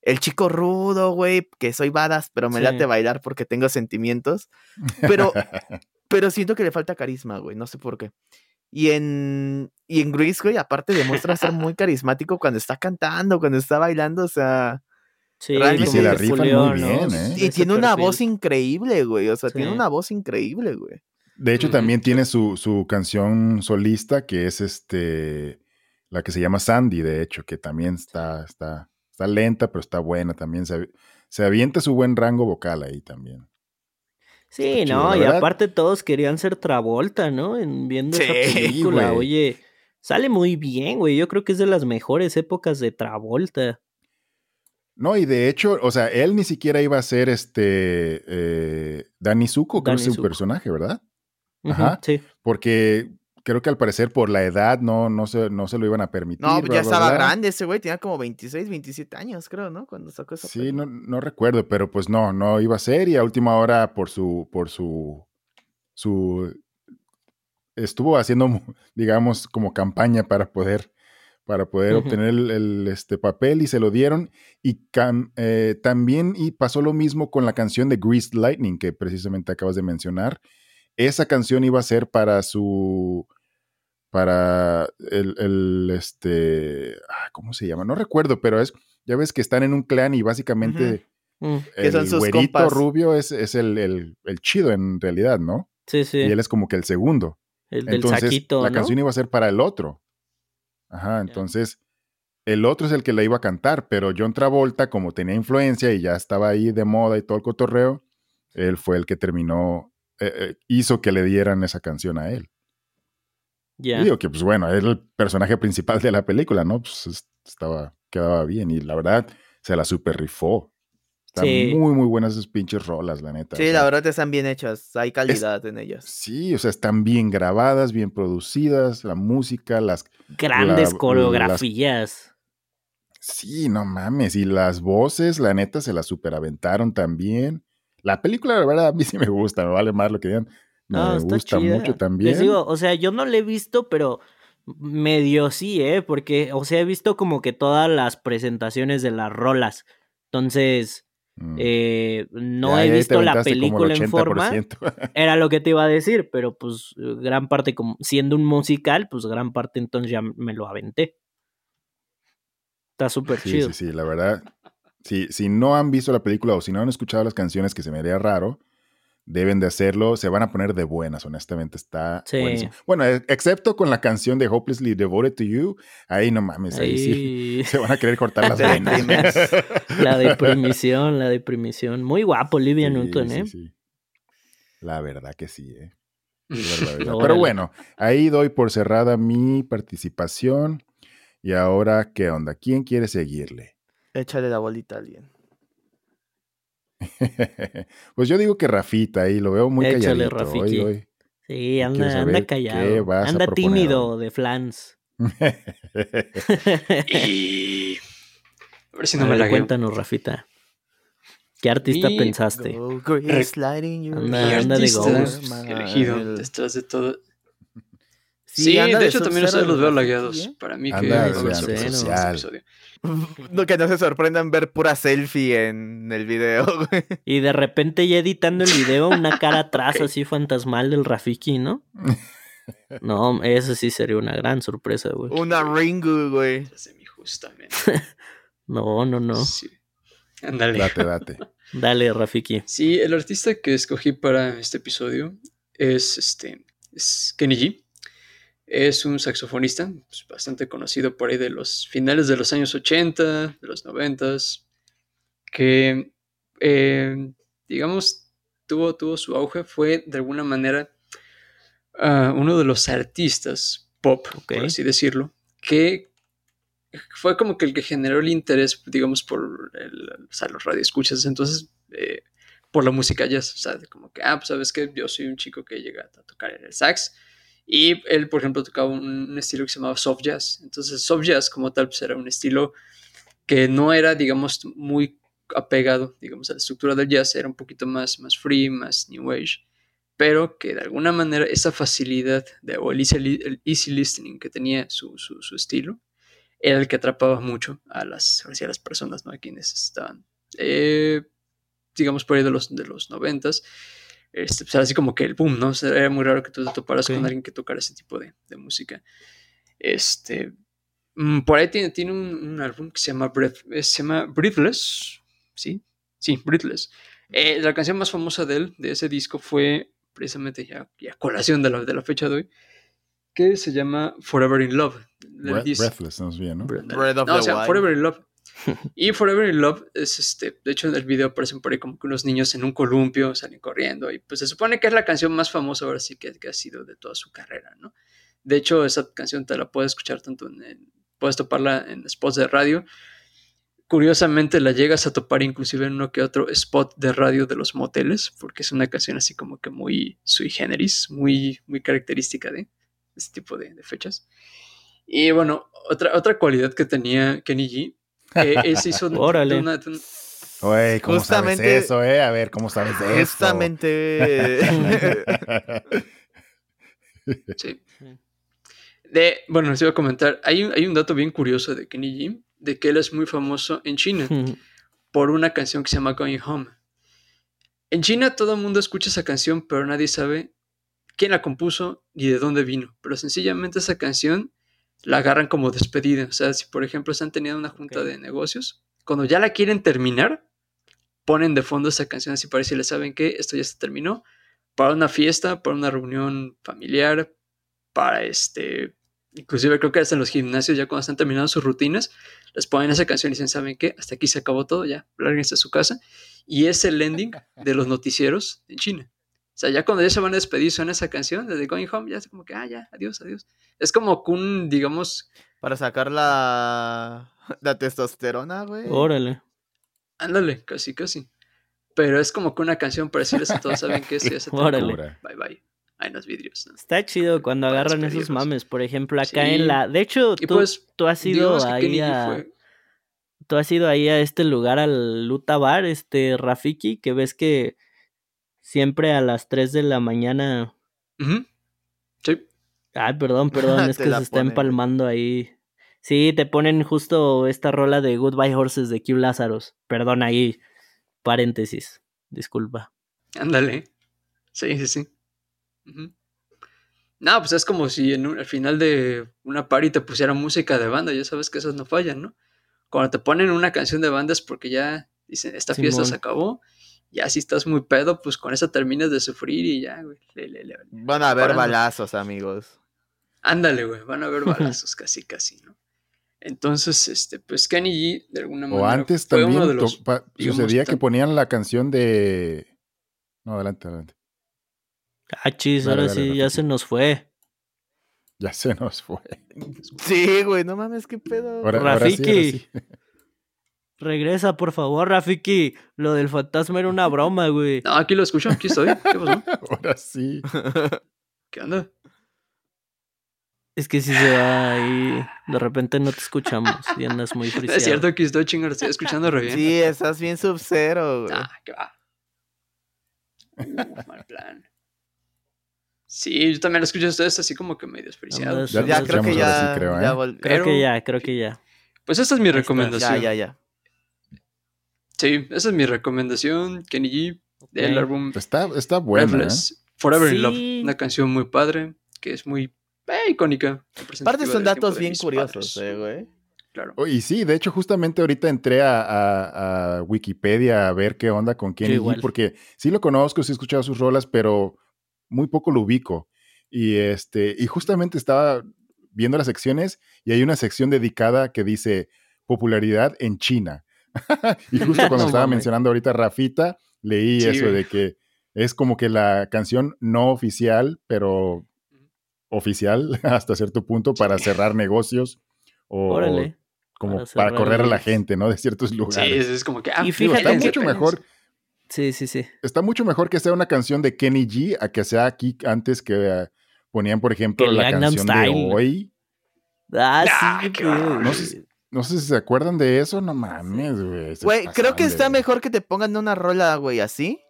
El chico rudo, güey, que soy badass, pero me late bailar porque tengo sentimientos. Pero, pero siento que le falta carisma, güey, no sé por qué. Y en, y en Grease, güey, aparte demuestra ser muy carismático cuando está cantando, cuando está bailando, o sea. Sí, y se la rifa muy bien, ¿eh? Y tiene una voz increíble, güey. O sea, tiene una voz increíble, güey. De hecho, también tiene su, canción solista, que es este la que se llama Sandy, de hecho, que también está, está, está lenta, pero está buena. También se, se avienta su buen rango vocal ahí también. Sí, no, y aparte todos querían ser Travolta, ¿no? En viendo esa película. Oye, sale muy bien, güey. Yo creo que es de las mejores épocas de Travolta. No, y de hecho, o sea, él ni siquiera iba a ser este eh, Danny Zuko, que es su personaje, ¿verdad? Ajá. Sí. Porque creo que al parecer por la edad no, no, se, no se lo iban a permitir. No, ya estaba grande ese güey, tenía como 26, 27 años, creo, ¿no? Cuando sacó esa Sí, no, no, recuerdo, pero pues no, no iba a ser y a última hora por su, por su, su, estuvo haciendo, digamos, como campaña para poder, para poder obtener el, este papel y se lo dieron. Y eh, también y pasó lo mismo con la canción de Greased Lightning que precisamente acabas de mencionar esa canción iba a ser para su para el, este ah, ¿cómo se llama? No recuerdo, pero es ya ves que están en un clan y básicamente mm. el güerito rubio es, el, chido en realidad, ¿no? Sí, sí. Y él es como que el segundo. El del entonces, La canción iba a ser para el otro. Ajá, entonces el otro es el que la iba a cantar, pero John Travolta, como tenía influencia y ya estaba ahí de moda y todo el cotorreo, él fue el que terminó eh, eh, hizo que le dieran esa canción a él. Ya. Digo que, pues bueno, era el personaje principal de la película, ¿no? Pues estaba, quedaba bien y la verdad se la super rifó. Están Sí. muy, muy buenas esas pinches rolas, la neta. o Sí, sea, la verdad están bien hechas. Hay calidad en ellas. Sí, o sea, están bien grabadas, bien producidas, la música, las... Grandes la- coreografías. Sí, no mames, y las voces, la neta, se las superaventaron también. La película, la verdad, a mí sí me gusta, me vale más lo que digan. Me No, gusta chida. mucho también. Les digo, o sea, yo no la he visto, pero medio sí, ¿eh? Porque, o sea, he visto como que todas las presentaciones de las rolas. Entonces, Mm. eh, no Ya, he visto la película en forma. 80%. Era lo que te iba a decir, pero pues gran parte, como siendo un musical, pues gran parte entonces ya me lo aventé. Está súper Sí, chido. sí, sí, la verdad. Si, si no han visto la película o si no han escuchado las canciones, que se me haría raro, deben de hacerlo. Se van a poner de buenas, honestamente. Está Sí. buenísimo. Bueno, e- excepto con la canción de Hopelessly Devoted to You. Ahí no mames, ahí, sí. Se van a querer cortar las venas. La deprimición, la deprimición. Muy guapo, Olivia Sí, Newton, ¿eh? sí. La verdad que sí, ¿eh? Pero bueno, ahí doy por cerrada mi participación. Y ahora, ¿qué onda? ¿Quién quiere seguirle? Échale la bolita a alguien. pues yo digo que Rafita ahí, lo veo muy Échale, calladito. Hoy, Rafiki. hoy. Sí, anda, callado. Anda tímido de flans. Y... A ver si A no me la cuéntanos, Rafita. ¿Qué artista pensaste? Go, Anda- de Ghost. elegido El- detrás de todo. Sí, de de hecho también ustedes los veo lagueados. ¿eh? Para mí que Anda es de el social. episodio. No, que no se sorprendan ver pura selfie en el video, güey. Y de repente ya editando el video, una cara atrás así fantasmal del Rafiki, ¿no? No, eso sí sería una gran sorpresa, güey. Una Ringu, güey. Justamente. No, no, no. Sí. Ándale. date, date. Dale, Rafiki. Sí, el artista que escogí para este episodio es este es Kenny G. Es un saxofonista pues, bastante conocido por ahí de los finales de los años 80, de los 90, que eh, digamos tuvo, tuvo su auge, fue de alguna manera ah, uno de los artistas pop, por así decirlo, que fue como que el que generó el interés, digamos, por el, o sea, los radioescuchas. Entonces, eh, por la música jazz. O sea, como que, ah, pues sabes que yo soy un chico que llega a tocar el sax. Y él, por ejemplo, tocaba un, estilo que se llamaba soft jazz. Entonces, soft jazz como tal, pues era un estilo que no era, digamos, muy apegado, digamos, a la estructura del jazz. Era un poquito más, más free, más new age. Pero que de alguna manera esa facilidad de, o el easy, listening que tenía su, su, estilo era el que atrapaba mucho a las, a las personas, ¿no? A quienes estaban, eh, digamos, por ahí de los, de los noventas. Este, pues así como que el boom, ¿no? O sea, era muy raro que tú te toparas con alguien que tocara ese tipo de, de música. Este, mm, por ahí tiene, tiene un, un álbum que se llama, Breath- eh, se llama Breathless, ¿sí? Sí, Breathless. Eh, la canción más famosa de él, de ese disco, fue precisamente ya, ya colación de la, de la fecha de hoy, que se llama Forever in Love. Breath- breathless, no es bien, ¿no? Breath- Breath of no, the o sea, Wild. Forever in Love. Y Forever in Love es este. De hecho, en el video aparecen por ahí como que unos niños en un columpio salen corriendo. Y pues se supone que es la canción más famosa ahora sí que, que ha sido de toda su carrera, ¿no? De hecho, esa canción te la puedes escuchar tanto en. puedes toparla en spots de radio. Curiosamente la llegas a topar inclusive en uno que otro spot de radio de los moteles, porque es una canción así como que muy sui generis, muy, muy característica de este tipo de, de fechas. Y bueno, otra, otra cualidad que tenía Kenny G, que él se hizo Órale. una- Oye, ¿cómo Justamente- sabes eso, eh? A ver, ¿cómo sabes de eso? Justamente. sí. De, bueno, les iba a comentar, hay un, hay un dato bien curioso de Kenny G, de que él es muy famoso en China por una canción que se llama Going Home. En China todo el mundo escucha esa canción, pero nadie sabe quién la compuso ni de dónde vino. Pero sencillamente esa canción la agarran como despedida. O sea, si por ejemplo están teniendo una junta de negocios, cuando ya la quieren terminar, ponen de fondo esa canción así para decirle, ¿saben qué? Esto ya se terminó. Para una fiesta, para una reunión familiar, para este... Inclusive creo que hasta en los gimnasios, ya cuando están terminando sus rutinas, les ponen esa canción y dicen, ¿saben qué? Hasta aquí se acabó todo, ya, lárguense a su casa. Y es el ending de los noticieros en China. O sea, ya cuando ya se van a despedir, suena esa canción desde Going Home, ya es como que, ah, ya, adiós, adiós. Es como que un, digamos, Para sacar la, la testosterona, güey. Órale. Ándale, casi, casi. Pero es como que una canción para decirles a todos, ¿saben ya se terminó, Órale. Bye bye. Hay los vidrios. ¿no? Está chido cuando Para agarran esos mames. Por ejemplo, acá Sí. en la. De hecho, tú, pues, tú has ido que ahí a. fue- Tú has ido ahí a este lugar, al Luta Bar, este Rafiki, que ves que siempre a las 3 de la mañana. Sí. Ay, perdón, perdón, es que se está empalmando ahí. Sí, te ponen justo esta rola de Goodbye Horses de Q Lazarus. Perdón, ahí, paréntesis. Disculpa. Ándale. Sí, sí, sí. No, pues es como si en un- al final de una party te pusieran música de banda, ya sabes que esas no fallan, ¿no? Cuando te ponen una canción de banda es porque ya dicen, esta fiesta se acabó, ya si estás muy pedo, pues con esa terminas de sufrir y ya, güey. le- le- le- Van a haber Parando. balazos, amigos. Ándale, güey, van a haber balazos casi, casi, ¿no? Entonces, este, pues Kenny G, de alguna manera, O antes fue también uno de to- los... pa- digamos, sucedía que ponían la canción de... No, adelante, adelante. Ah, chis, Dale, ahora dale, sí, ya se nos fue. Ya se nos fue. Sí, güey, no mames, qué pedo. Ahora, ahora sí, ahora Rafiki. sí. Regresa, por favor, Rafiki. Lo del fantasma era una broma, güey. No, aquí lo escucho, aquí estoy. ¿Qué pasó? Ahora sí. ¿Qué onda? Es que si se va ahí, de repente no te escuchamos y andas muy friseado. es cierto que estoy chingado, estoy escuchando re bien. Sí, estás bien sub-zero, güey. Ah, qué va. Uh, mal plan. Sí, yo también lo escucho a ustedes así como que medio despreciado. Ya ya creo que ya, sí, creo, ya ¿eh? vol- Creo que pero- ya, creo que ya. Pues esta es mi recomendación. ya, ya, ya. Sí, esa es mi recomendación. Kenny G, del álbum Está, está buena, ¿eh? Forever in Love. Una canción muy padre, que es muy eh, icónica. Aparte son datos bien curiosos, eh, güey. Claro. Oh, y sí, de hecho, justamente ahorita entré a, a- a Wikipedia a ver qué onda con Kenny G, porque sí lo conozco, sí he escuchado sus rolas, pero muy poco lo ubico. Y este, y justamente estaba viendo las secciones y hay una sección dedicada que dice popularidad en China. y justo cuando No estaba mencionando ahorita Rafita, leí Sí, eso de que es como que la canción no oficial, pero oficial hasta cierto punto para cerrar negocios o, Órale. como Para correr a la gente, ¿no? De ciertos Sí, lugares. es, es como que. Ah, Y Digo, fíjate está mucho mejor, Sí, sí, sí. está mucho mejor que sea una canción de Kenny G a que sea aquí antes que eh, ponían, por ejemplo, Que la Gangnam canción Style. de hoy. Ah, Ah, sí, bárbaro. No sé si- No sé si se acuerdan de eso, no mames, güey. Güey, creo que está mejor que te pongan una rola, güey, así.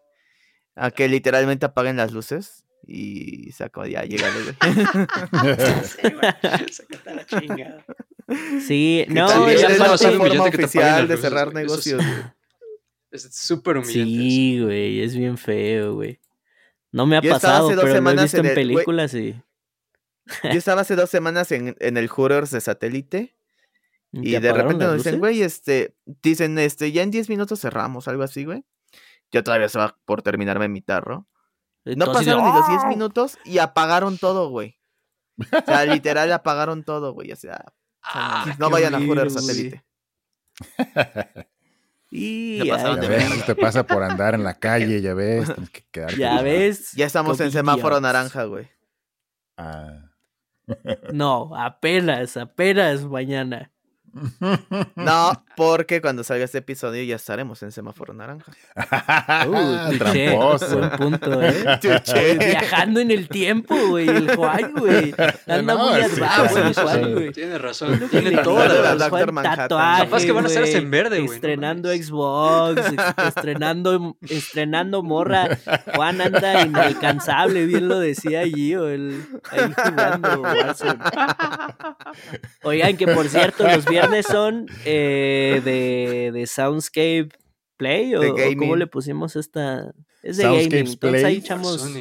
A que literalmente apaguen las luces. Y saco, ya, llégale, güey. Sácate a la chingada. Sí, no, es no la forma que te apaguen oficial de cerrar negocios, güey. Es súper humillante. Sí, güey, es bien feo, güey. No me ha Yo pasado, hace dos pero lo he semanas visto en en, el- películas y... Yo estaba hace dos semanas en, en el Hooters de satélite. Y ¿te de repente nos dicen, güey, este, dicen, este, ya en 10 minutos cerramos, algo así, güey. Yo todavía estaba por terminarme mi tarro. No pasaron ni los 10 "¡Ah!". minutos y apagaron todo, güey. O sea, literal apagaron todo, güey. O sea, Ah, no vayan a horrible, Hooters güey. satélite. Y Se pasaron Ya de ves, eso te pasa por andar en la calle, ya ves. Tienes que quedarte ya ves. Ya estamos en semáforo naranja, güey. Ah. No, apenas, apenas mañana. No, porque cuando salga este episodio ya estaremos en semáforo naranja. Uh, Tramposo. Buen punto, ¿eh? Viajando en el tiempo, güey. El Juan, güey. Anda No, muy sí, advanced, güey. Tiene razón. Tiene digo, la Manhattan. tatuaje, Capaz que van a güey, en verde, güey, Estrenando. Xbox, estrenando, estrenando morra. Juan anda inalcanzable, bien lo decía Gio, el, ahí jugando. Oigan, que por cierto, los viernes son eh, de, de Soundscape Play o, De o cómo le pusimos esta. Es de gaming. Entonces ahí Play. echamos,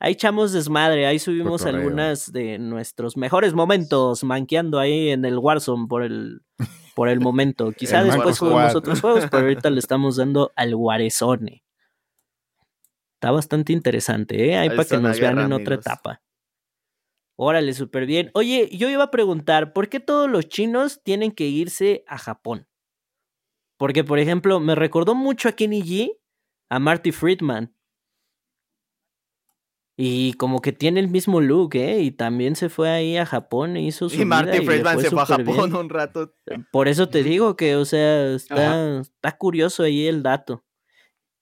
ahí echamos desmadre. Ahí subimos algunas de nuestros mejores momentos manqueando ahí en el Warzone por el, por el momento. Quizá El después juguemos otros juegos, pero ahorita le estamos dando al Guarezone. Está bastante interesante, ¿eh? Ahí para que nos vean en otra etapa. Órale, súper bien. Oye, yo iba a preguntar, ¿por qué todos los chinos tienen que irse a Japón? Porque, por ejemplo, me recordó mucho a Kenny G, a Marty Friedman. Y como que tiene el mismo look, ¿eh? Y también se fue ahí a Japón e hizo su Y Marty y Friedman fue se fue a Japón bien. un rato. Por eso te digo que, o sea, está, está curioso ahí el dato.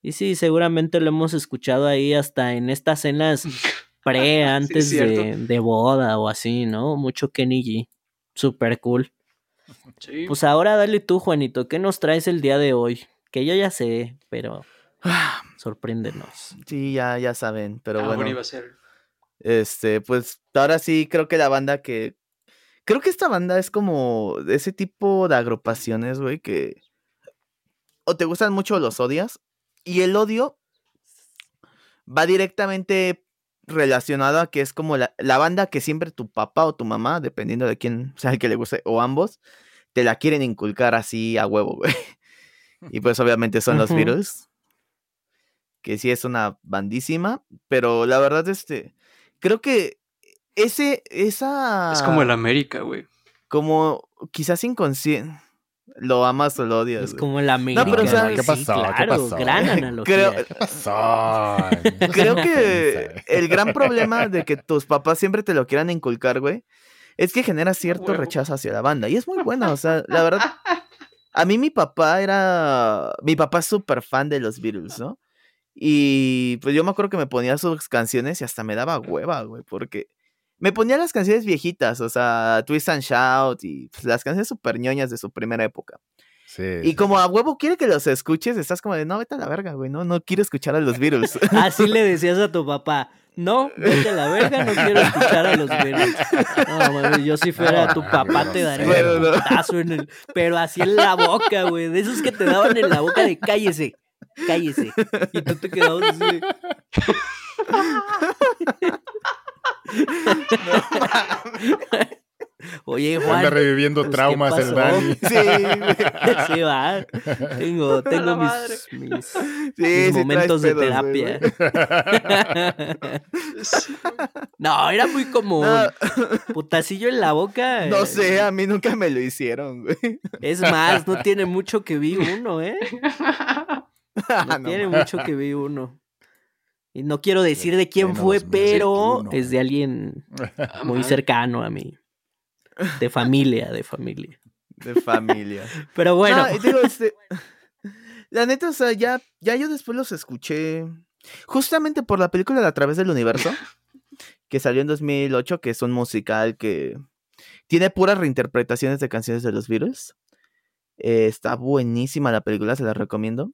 Y sí, seguramente lo hemos escuchado ahí hasta en estas cenas pre, antes de, de boda o así, ¿no? Mucho Kenny G. Super cool. Sí. Pues ahora dale tú, Juanito, ¿qué nos traes el día de hoy? Que yo ya sé, pero sorpréndenos. Sí, ya, ya saben, pero Ah, bueno. bueno, iba a ser. Este, pues ahora sí creo que la banda que. Creo que esta banda es como ese tipo de agrupaciones, güey, que. O te gustan mucho o los odias. Y el odio va directamente relacionado a que es como la, la banda que siempre tu papá o tu mamá, dependiendo de quién sea el que le guste, o ambos, te la quieren inculcar así a huevo, güey. Y pues obviamente son los. Beatles. Que sí es una bandísima. Pero la verdad, este. Creo que ese. Esa. Es como el América, güey. Como quizás inconsciente. Lo amas o lo odias. Es güey. como el América. pero, o sea, ¿qué sí, pasó? ¿Qué claro, pasó? gran analogía. Creo- ¿Qué pasó? Creo que el gran problema de que tus papás siempre te lo quieran inculcar, güey, es que genera cierto Huevo. rechazo hacia la banda. Y es muy bueno, o sea, la verdad. A mí mi papá era. Mi papá es súper fan de los Beatles, ¿no? Y pues yo me acuerdo que me ponía sus canciones y hasta me daba hueva, güey, porque me ponía las canciones viejitas, o sea, Twist and Shout y pues, las canciones súper ñoñas de su primera época. Sí, Y sí, como a huevo quiere que los escuches, estás como de, no, vete a la verga, güey, no, no quiero escuchar a los Beatles. Así le decías a tu papá. No, vete a la verga, no quiero escuchar a los Beatles. No, mami, yo si fuera tu No, papá no te daría un putazo en el... Pero así en la boca, güey. De esos que te daban en la boca de cállese, cállese. Y tú te quedabas así. Oye, Juan. Anda reviviendo pues, ¿qué traumas el? Dani. Sí. Sí, va. Tengo, tengo mis, mis, Sí, mis sí traes momentos de terapia. No, era muy común. No, Putacillo en la boca. no eh, sé, a mí nunca me lo hicieron, güey. Es más, no tiene mucho que vi uno, ¿eh? No, No tiene mucho que vi uno. Y no quiero decir de quién fue, 2021, pero es de alguien muy cercano a mí. De familia, de familia. De familia. Pero bueno, No, y digo, este, la neta, o sea, ya, ya yo después los escuché. Justamente por la película de A través del universo, que salió en 2008, que es un musical que tiene puras reinterpretaciones de canciones de los Beatles. Eh, está buenísima la película, se la recomiendo.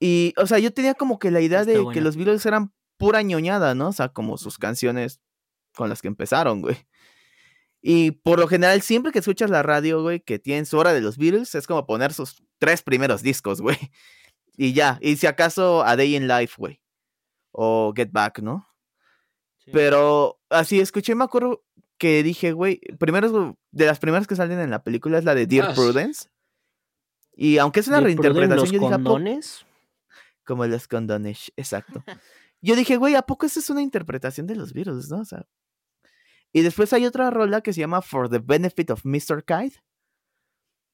Y, o sea, yo tenía como que la idea Está de buena. que los Beatles eran pura ñoñada, ¿no? O sea, como sus canciones con las que empezaron, güey. Y por lo general, siempre que escuchas la radio, güey, que tienen su hora de los Beatles, es como poner sus tres primeros discos, güey. Y ya. Y si acaso A Day in Life, güey. O Get Back, ¿no? Pero así escuché, me acuerdo que dije, güey, primero de las primeras que salen en la película es la de Dear Ah. Prudence. Y aunque es una ¿de Pruden reinterpretación, los yo dije, ¿a poco- condones? Como los condones, exacto. Yo dije, güey, ¿a poco esa es una interpretación de los Beatles, no? O sea. Y después hay otra rola que se llama For the Benefit of Mr. Kite.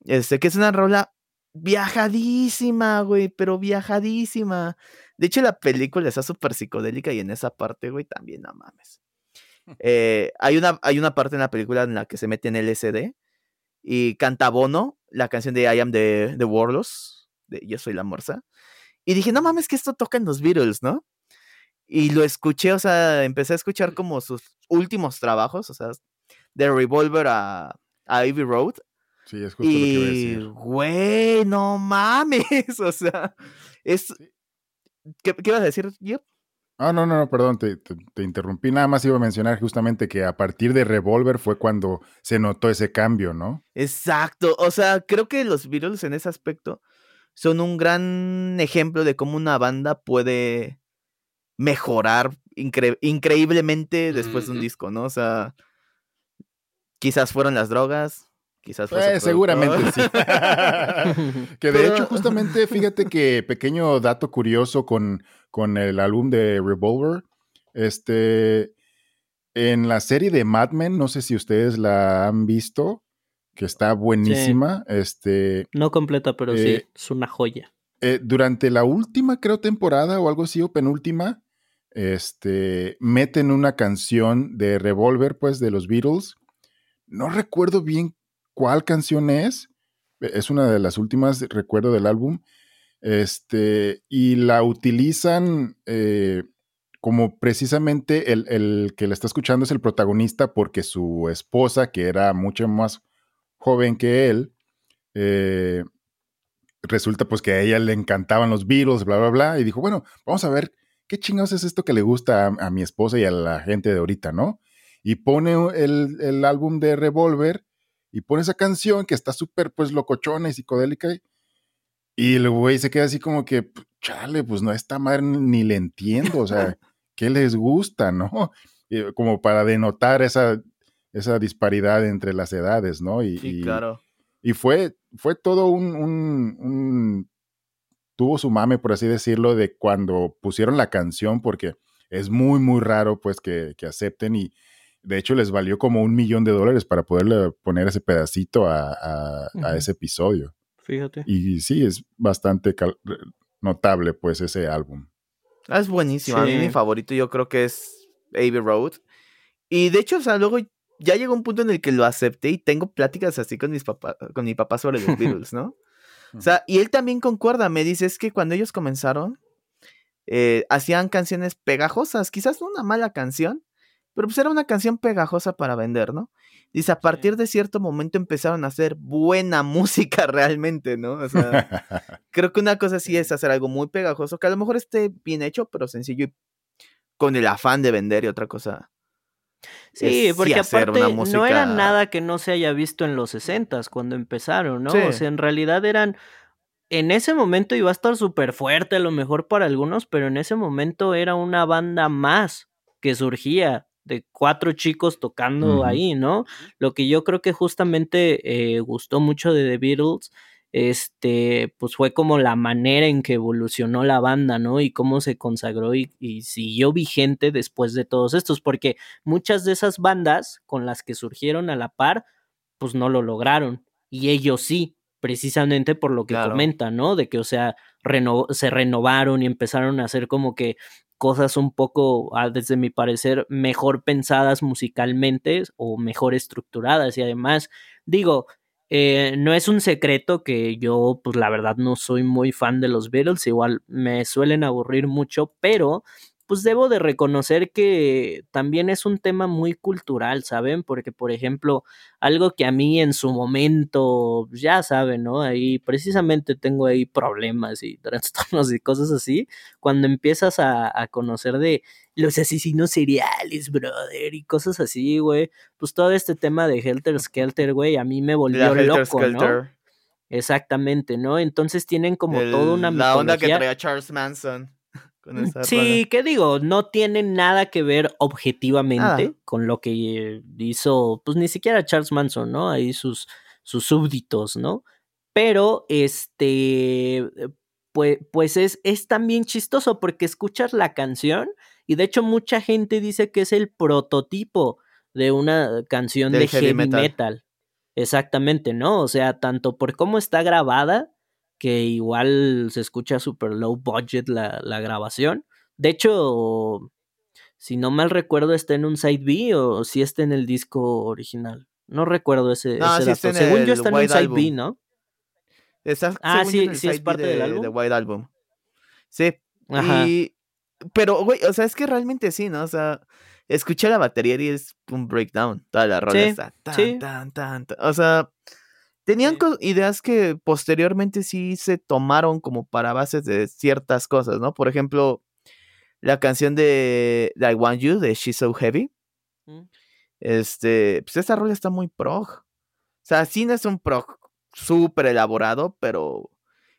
Este, que es una rola viajadísima, güey, pero viajadísima. De hecho, la película está súper psicodélica y en esa parte, güey, también, no mames. Eh, hay, una, hay una parte en la película en la que se mete en LSD y canta Bono, la canción de I Am the, the Warlords, de Yo Soy la Morsa. Y dije, no mames, que esto toca en los Beatles, ¿no? Y lo escuché, o sea, empecé a escuchar como sus últimos trabajos, o sea, de Revolver a, a Ivy Road. Sí, es justo lo que iba a Y, decir. güey, no mames, o sea, es... ¿Qué, qué ibas a decir, Yep? Ah, no, no, no, perdón, te, te- te interrumpí. Nada más iba a mencionar justamente que a partir de Revolver fue cuando se notó ese cambio, ¿no? Exacto, o sea, creo que los Beatles en ese aspecto son un gran ejemplo de cómo una banda puede mejorar incre- increíblemente después de un disco, ¿no? O sea, quizás fueron las drogas, quizás fue su Eh, seguramente sí. que de Pero- hecho, justamente, fíjate que pequeño dato curioso con, con el álbum de Revolver. Este. En la serie de Mad Men, no sé si ustedes la han visto, que está buenísima. Este. No completa, pero sí, Eh, es una joya. eh, durante la última, creo, temporada o algo así, o penúltima, este, meten una canción de Revolver, pues, de los Beatles. No recuerdo bien cuál canción es. Es una de las últimas, recuerdo, del álbum. Este, y la utilizan eh, como precisamente el, el, que le está escuchando es el protagonista porque su esposa, que era mucho más joven que él, eh, resulta pues que a ella le encantaban los Beatles, bla, bla, bla, y dijo, bueno, vamos a ver qué chingados es esto que le gusta a, mi esposa y a la gente de ahorita, ¿no? Y pone el, el álbum de Revolver y pone esa canción que está súper pues locochona y psicodélica y el güey se queda así como que, chale, pues no, esta madre ni le entiendo, o sea, ¿qué les gusta, no? como para denotar esa, esa disparidad entre las edades, ¿no? Y, sí, claro. Y, fue, fue todo un, un, tuvo su mame, por así decirlo, de cuando pusieron la canción, porque es muy, muy raro, pues, que, que acepten y de hecho les valió como un millón de dólares para poderle poner ese pedacito a, a ese episodio. Fíjate. Y sí, es bastante notable, pues, ese álbum. Ah, es buenísimo. A mí mi favorito yo creo que es Abbey Road. Y de hecho, o sea, luego ya llegó un punto en el que lo acepté y tengo pláticas así con mis papás, con mi papá sobre los Beatles, ¿no? O sea, y él también concuerda, me dice, es que cuando ellos comenzaron, eh, hacían canciones pegajosas, quizás no una mala canción, pero pues era una canción pegajosa para vender, ¿no? Dice, a partir de cierto momento empezaron a hacer buena música realmente, ¿no? O sea, creo que una cosa sí es hacer algo muy pegajoso, que a lo mejor esté bien hecho, pero sencillo y con el afán de vender y otra cosa. Sí, porque aparte no era nada que no se haya visto en los 60 cuando empezaron, ¿no? O sea, en realidad eran en ese momento iba a estar súper fuerte, a lo mejor para algunos, pero en ese momento era una banda más que surgía de cuatro chicos tocando ahí, ¿no? Lo que yo creo que justamente eh, gustó mucho de The Beatles, este, pues fue como la manera en que evolucionó la banda, ¿no? Y cómo se consagró y, y siguió vigente después de todos estos, porque muchas de esas bandas con las que surgieron a la par, pues no lo lograron, y ellos sí, precisamente por lo que comentan, ¿no? De que, o sea, se renovaron y empezaron a hacer como que cosas un poco, desde mi parecer, mejor pensadas musicalmente o mejor estructuradas. Y además, digo, eh, no es un secreto que yo, pues la verdad, no soy muy fan de los Beatles, igual me suelen aburrir mucho, pero pues debo de reconocer que también es un tema muy cultural, ¿saben? Porque, por ejemplo, algo que a mí en su momento, ya saben, ¿no? Ahí precisamente tengo ahí problemas y trastornos y cosas así, cuando empiezas a, conocer de los asesinos seriales, brother, y cosas así, güey, pues todo este tema de Helter Skelter, güey, a mí me volvió loco, ¿no? Exactamente, ¿no? Entonces tienen como toda una La onda que traía Charles Manson. Sí, que digo, no tiene nada que ver objetivamente con lo que hizo, pues ni siquiera Charles Manson, ¿no? Ahí sus, sus súbditos, ¿no? Pero, este, pues, pues es, es también chistoso porque escuchas la canción y de hecho mucha gente dice que es el prototipo de una canción de heavy, metal. Exactamente, ¿no? O sea, tanto por cómo está grabada, que igual se escucha super low budget la, la, grabación. De hecho, si no mal recuerdo, está en un side B o si está en el disco original. No recuerdo ese, dato. Según yo está en un side B, ¿no? ah, sí, sí es parte del álbum. De White Album. Sí. Y, pero, güey, o sea, es que realmente sí, ¿no? O sea, escuché la batería y es un breakdown. Toda la rola está tan, tan, tan, tan. O sea, Tenían ideas que posteriormente sí se tomaron como para bases de ciertas cosas, ¿no? Por ejemplo, la canción de I Want You de She's So Heavy. Mm. Este, pues esa rola está muy prog. O sea, sí no es un prog súper elaborado, pero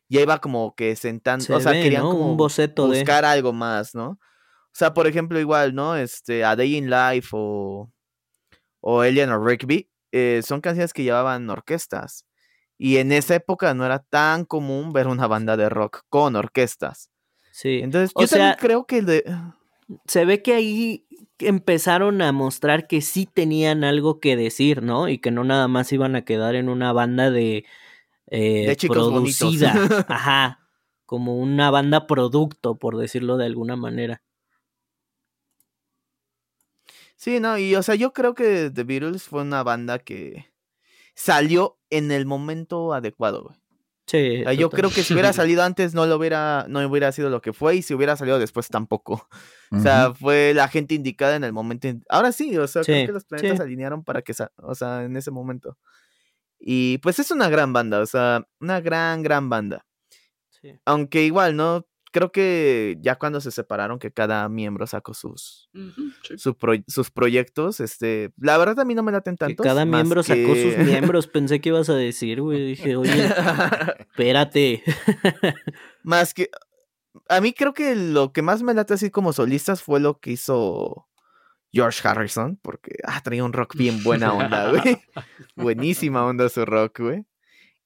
ya iba como que sentando, o sea, querían como un boceto buscar algo más, ¿no? O sea, por ejemplo, igual, ¿no? Este, A Day in Life o, o Eleanor Rigby eh, son canciones que llevaban orquestas. Y en esa época no era tan común ver una banda de rock con orquestas. Sí. Entonces, yo también creo que de... Se ve que ahí empezaron a mostrar que sí tenían algo que decir, ¿no? Y que no nada más iban a quedar en una banda de, eh, de producida. Ajá. Como una banda producto, por decirlo de alguna manera. Sí, no, y o sea, yo creo que The Beatles fue una banda que salió en el momento adecuado, güey. Sí. O sea, yo creo que si hubiera salido antes no lo hubiera, no hubiera sido lo que fue, y si hubiera salido después tampoco. O sea, fue la gente indicada en el momento. in- Ahora sí, o sea, Sí, creo que los planetas sí. se alinearon para que, sa- o sea, en ese momento. Y pues es una gran banda, o sea, una gran, gran banda. Sí. Aunque igual, ¿no? Creo que ya cuando se separaron, que cada miembro sacó sus, sí. su pro- sus proyectos, este, la verdad a mí no me laten tanto. cada miembro sacó sus miembros. Pensé que ibas a decir, güey. Dije, oye, espérate. más que a mí creo que lo que más me late así como solistas fue lo que hizo George Harrison, porque ah, traía un rock bien buena onda, güey. Buenísima onda su rock, güey.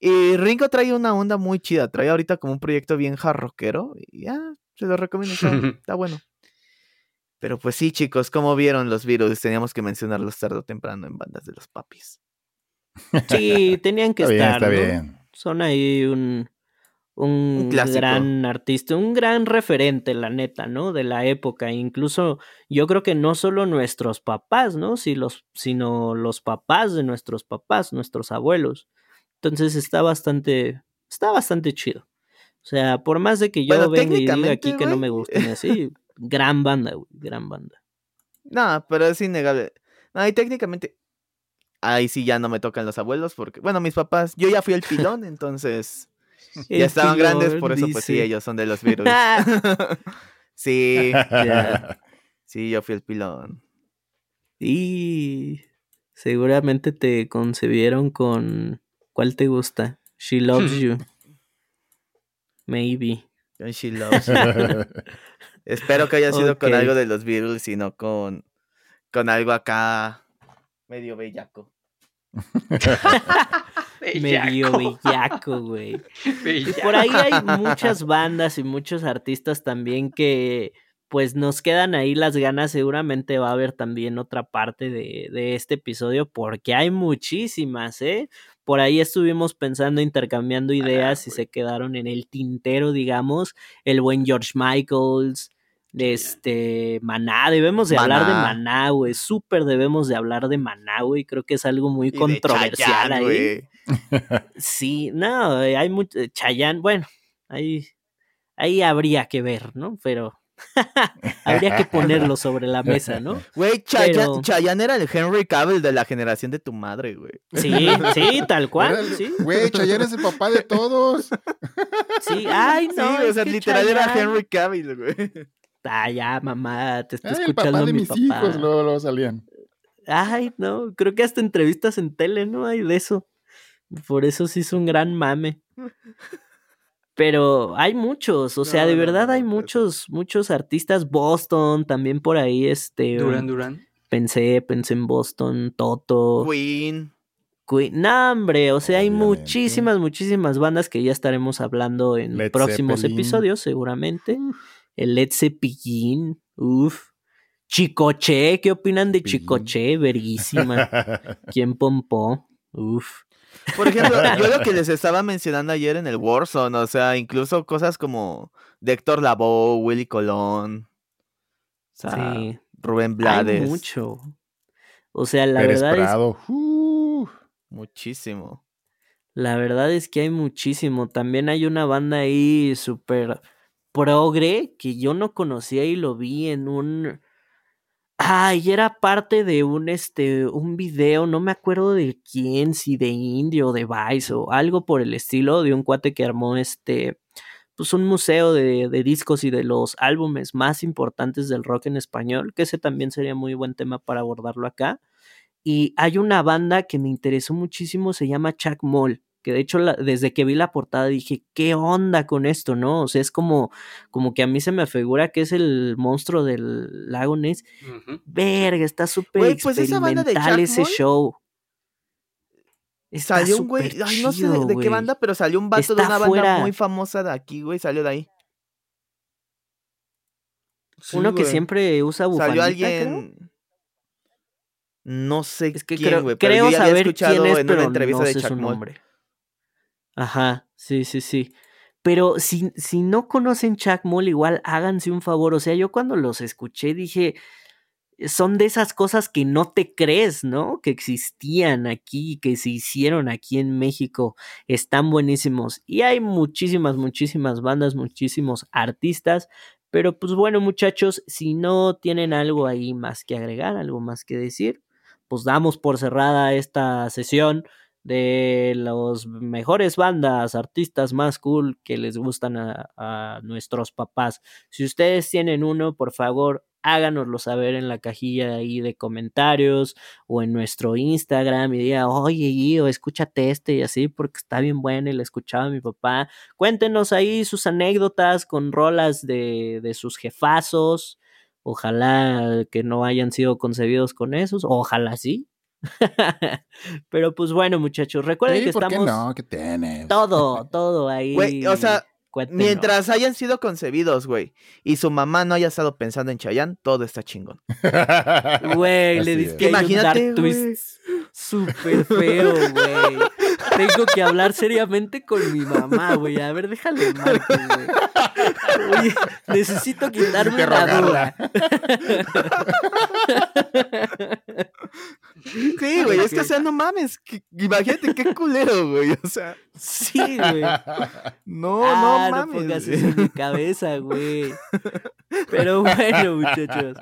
Y Ringo trae una onda muy chida, trae ahorita como un proyecto bien hard rockero y ya, se lo recomiendo, está, está bueno. Pero pues sí, chicos, como vieron los virus, teníamos que mencionarlos tarde o temprano en bandas de los papis. Sí, tenían que Está bien, estar. está ¿no? bien. Son ahí un, un, gran artista, un gran referente, la neta, ¿no? De la época. Incluso yo creo que no solo nuestros papás, ¿no? Si los, sino los papás de nuestros papás, nuestros abuelos. Entonces está bastante, está bastante chido. O sea, por más de que yo Bueno, venga y diga aquí que no me gusten así, gran banda, güey, gran banda. No, pero es innegable. No, y técnicamente, ahí sí ya no me tocan los abuelos, porque, bueno, mis papás, yo ya fui el pilón, entonces ya estaban grandes, por eso pues sí, ellos son de los virus. sí, Ya. sí, yo fui el pilón. Y seguramente te concebieron con ¿cuál te gusta? She loves you. Maybe. She Loves You. Espero que haya sido con algo de los Beatles y no con, con algo acá medio bellaco. Medio Bellaco. bellaco, güey. Bellaco. por ahí hay muchas bandas y muchos artistas también que pues nos quedan ahí las ganas. Seguramente va a haber también otra parte de, de este episodio porque hay muchísimas, ¿eh? Por ahí estuvimos pensando, intercambiando ideas y se quedaron en el tintero, digamos. El buen George Michaels, de este Maná, debemos de hablar de Maná. Güey. Súper debemos de hablar de Maná, güey. Creo que es algo muy Y controversial ahí. Sí, no, eh, hay mucho. Chayán, bueno, ahí, ahí habría que ver, ¿no? Pero habría que ponerlo sobre la mesa, ¿no? Güey, Chayanne, Pero- Chayanne era el Henry Cavill de la generación de tu madre, güey. Sí, sí, tal cual, sí. Güey, Chayanne es el papá de todos. Sí, ay, no. sí, o sea, literal era Henry Cavill, güey. Ah, ya, mamá, te está Ay, el escuchando papá de mi mis papá. hijos, luego, luego salían. Ay, no, creo que hasta entrevistas en tele, ¿no? Hay de eso. Por eso sí es un gran mame. Pero hay muchos, o sea, No, de verdad no, hay muchos, muchos artistas. Boston, también por ahí, este. Duran Duran. Pensé, pensé en Boston, Toto. Queen. Queen. No, hombre, o sea, hay Obviamente. muchísimas, muchísimas bandas que ya estaremos hablando en Led próximos Zeppelin. episodios, seguramente. El Led Zeppelin, uff. Chicoche, ¿qué opinan de. Chicoche? Verguísima. ¿Quién pompó? Uf. Por ejemplo, yo lo que les estaba mencionando ayer en el Warzone, o sea, incluso cosas como de Héctor Lavoe, Willy Colón, o sea, Sí. Rubén Blades, Hay mucho. O sea, la Pérez verdad es. Uh, muchísimo. La verdad es que hay muchísimo. También hay una banda ahí súper progre que yo no conocía y lo vi en un. Ay, era parte de un este un video, no me acuerdo de quién, si de Indio o de Vice o algo por el estilo, de un cuate que armó este pues un museo de, de discos y de los álbumes más importantes del rock en español, que ese también sería muy buen tema para abordarlo acá. Y hay una banda que me interesó muchísimo, se llama Chuck Moll, que de hecho la- desde que vi la portada dije, ¿qué onda con esto, no? O sea, es como, como que a mí se me figura que es el monstruo del lago Ness. Verga, está súper pues esa banda de experimental ese show. Está Salió un güey, ay, no sé de, qué banda, pero salió un vato de una banda muy famosa de aquí, güey, salió de ahí. Sí, Uno que siempre usa Salió bufandita, alguien... creo. No sé Es que quién, creo, güey, pero creo yo ya había saber escuchado quién es, en pero una entrevista no de sé Chuck su nombre. Ajá, sí, sí, sí. Pero si, si no conocen Chuck Moll, igual háganse un favor. O sea, yo cuando los escuché dije, son de esas cosas que no te crees, ¿no? Que existían aquí, que se hicieron aquí en México. Están buenísimos. Y hay muchísimas, muchísimas bandas, muchísimos artistas. Pero pues bueno, muchachos, si no tienen algo ahí más que agregar, algo más que decir, pues damos por cerrada esta sesión de los mejores bandas, artistas más cool que les gustan a, a, nuestros papás. Si ustedes tienen uno, por favor, háganoslo saber en la cajilla ahí de comentarios o en nuestro Instagram y diga, oye, Guido, escúchate este y así porque está bien bueno y le escuchaba mi papá. Cuéntenos ahí sus anécdotas con rolas de, de sus jefazos. Ojalá que no hayan sido concebidos con esos, ojalá sí, Pero pues bueno, muchachos, recuerden Sí, que ¿por qué estamos no? ¿Qué tienes? todo, todo ahí. Güey, o sea, Cuéntenos. Mientras hayan sido concebidos, güey, y su mamá no haya estado pensando en Chayanne, todo está chingón. Güey, le diste ahí un Imagínate, dark twist súper feo, güey. Tengo que hablar seriamente con mi mamá, güey. A ver, déjale marco, güey. Oye, necesito quitarme la duda. Sí, güey, es que, o sea, no mames. que- imagínate qué culero, güey. O sea, Sí, güey. no, ah, no mames. pongas güey. eso en mi cabeza, güey. Pero bueno, muchachos.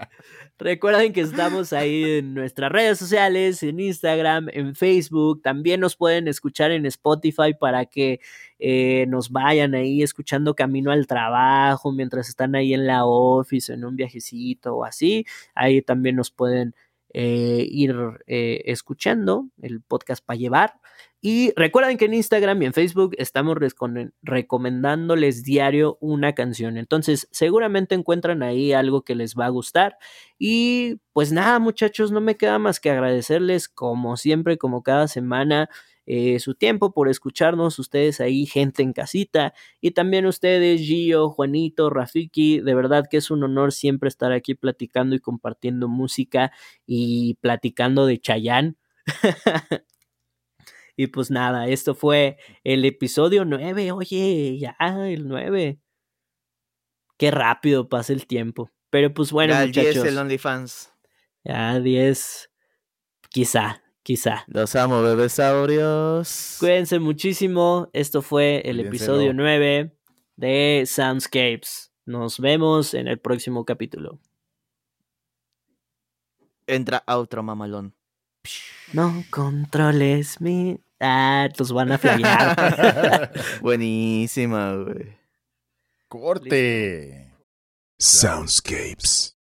Recuerden que estamos ahí en nuestras redes sociales, en Instagram, en Facebook. También nos pueden escuchar en Spotify para que eh, nos vayan ahí escuchando camino al trabajo, mientras están ahí en la office, en un viajecito o así. Ahí también nos pueden eh, ir eh, escuchando el podcast para llevar. Y recuerden que en Instagram y en Facebook estamos recomendándoles diario una canción. Entonces, seguramente encuentran ahí algo que les va a gustar. Y pues nada, muchachos, no me queda más que agradecerles, como siempre, como cada semana, eh, su tiempo por escucharnos. Ustedes ahí, gente en casita. Y también ustedes, Gio, Juanito, Rafiki. De verdad que es un honor siempre estar aquí platicando y compartiendo música y platicando de Chayán. Y pues nada, esto fue el episodio 9. Oye, ya, el 9. Qué rápido pasa el tiempo. Pero pues bueno, Ya el 10, muchachos. el OnlyFans. Ya 10. Quizá, quizá. Los amo, bebesaurios. Cuídense muchísimo. Esto fue el episodio 9 de Soundscapes. Nos vemos en el próximo capítulo. Entra outro mamalón. No controles mi. Ah, los van a flaguear. Buenísima, güey. Corte. Soundscapes.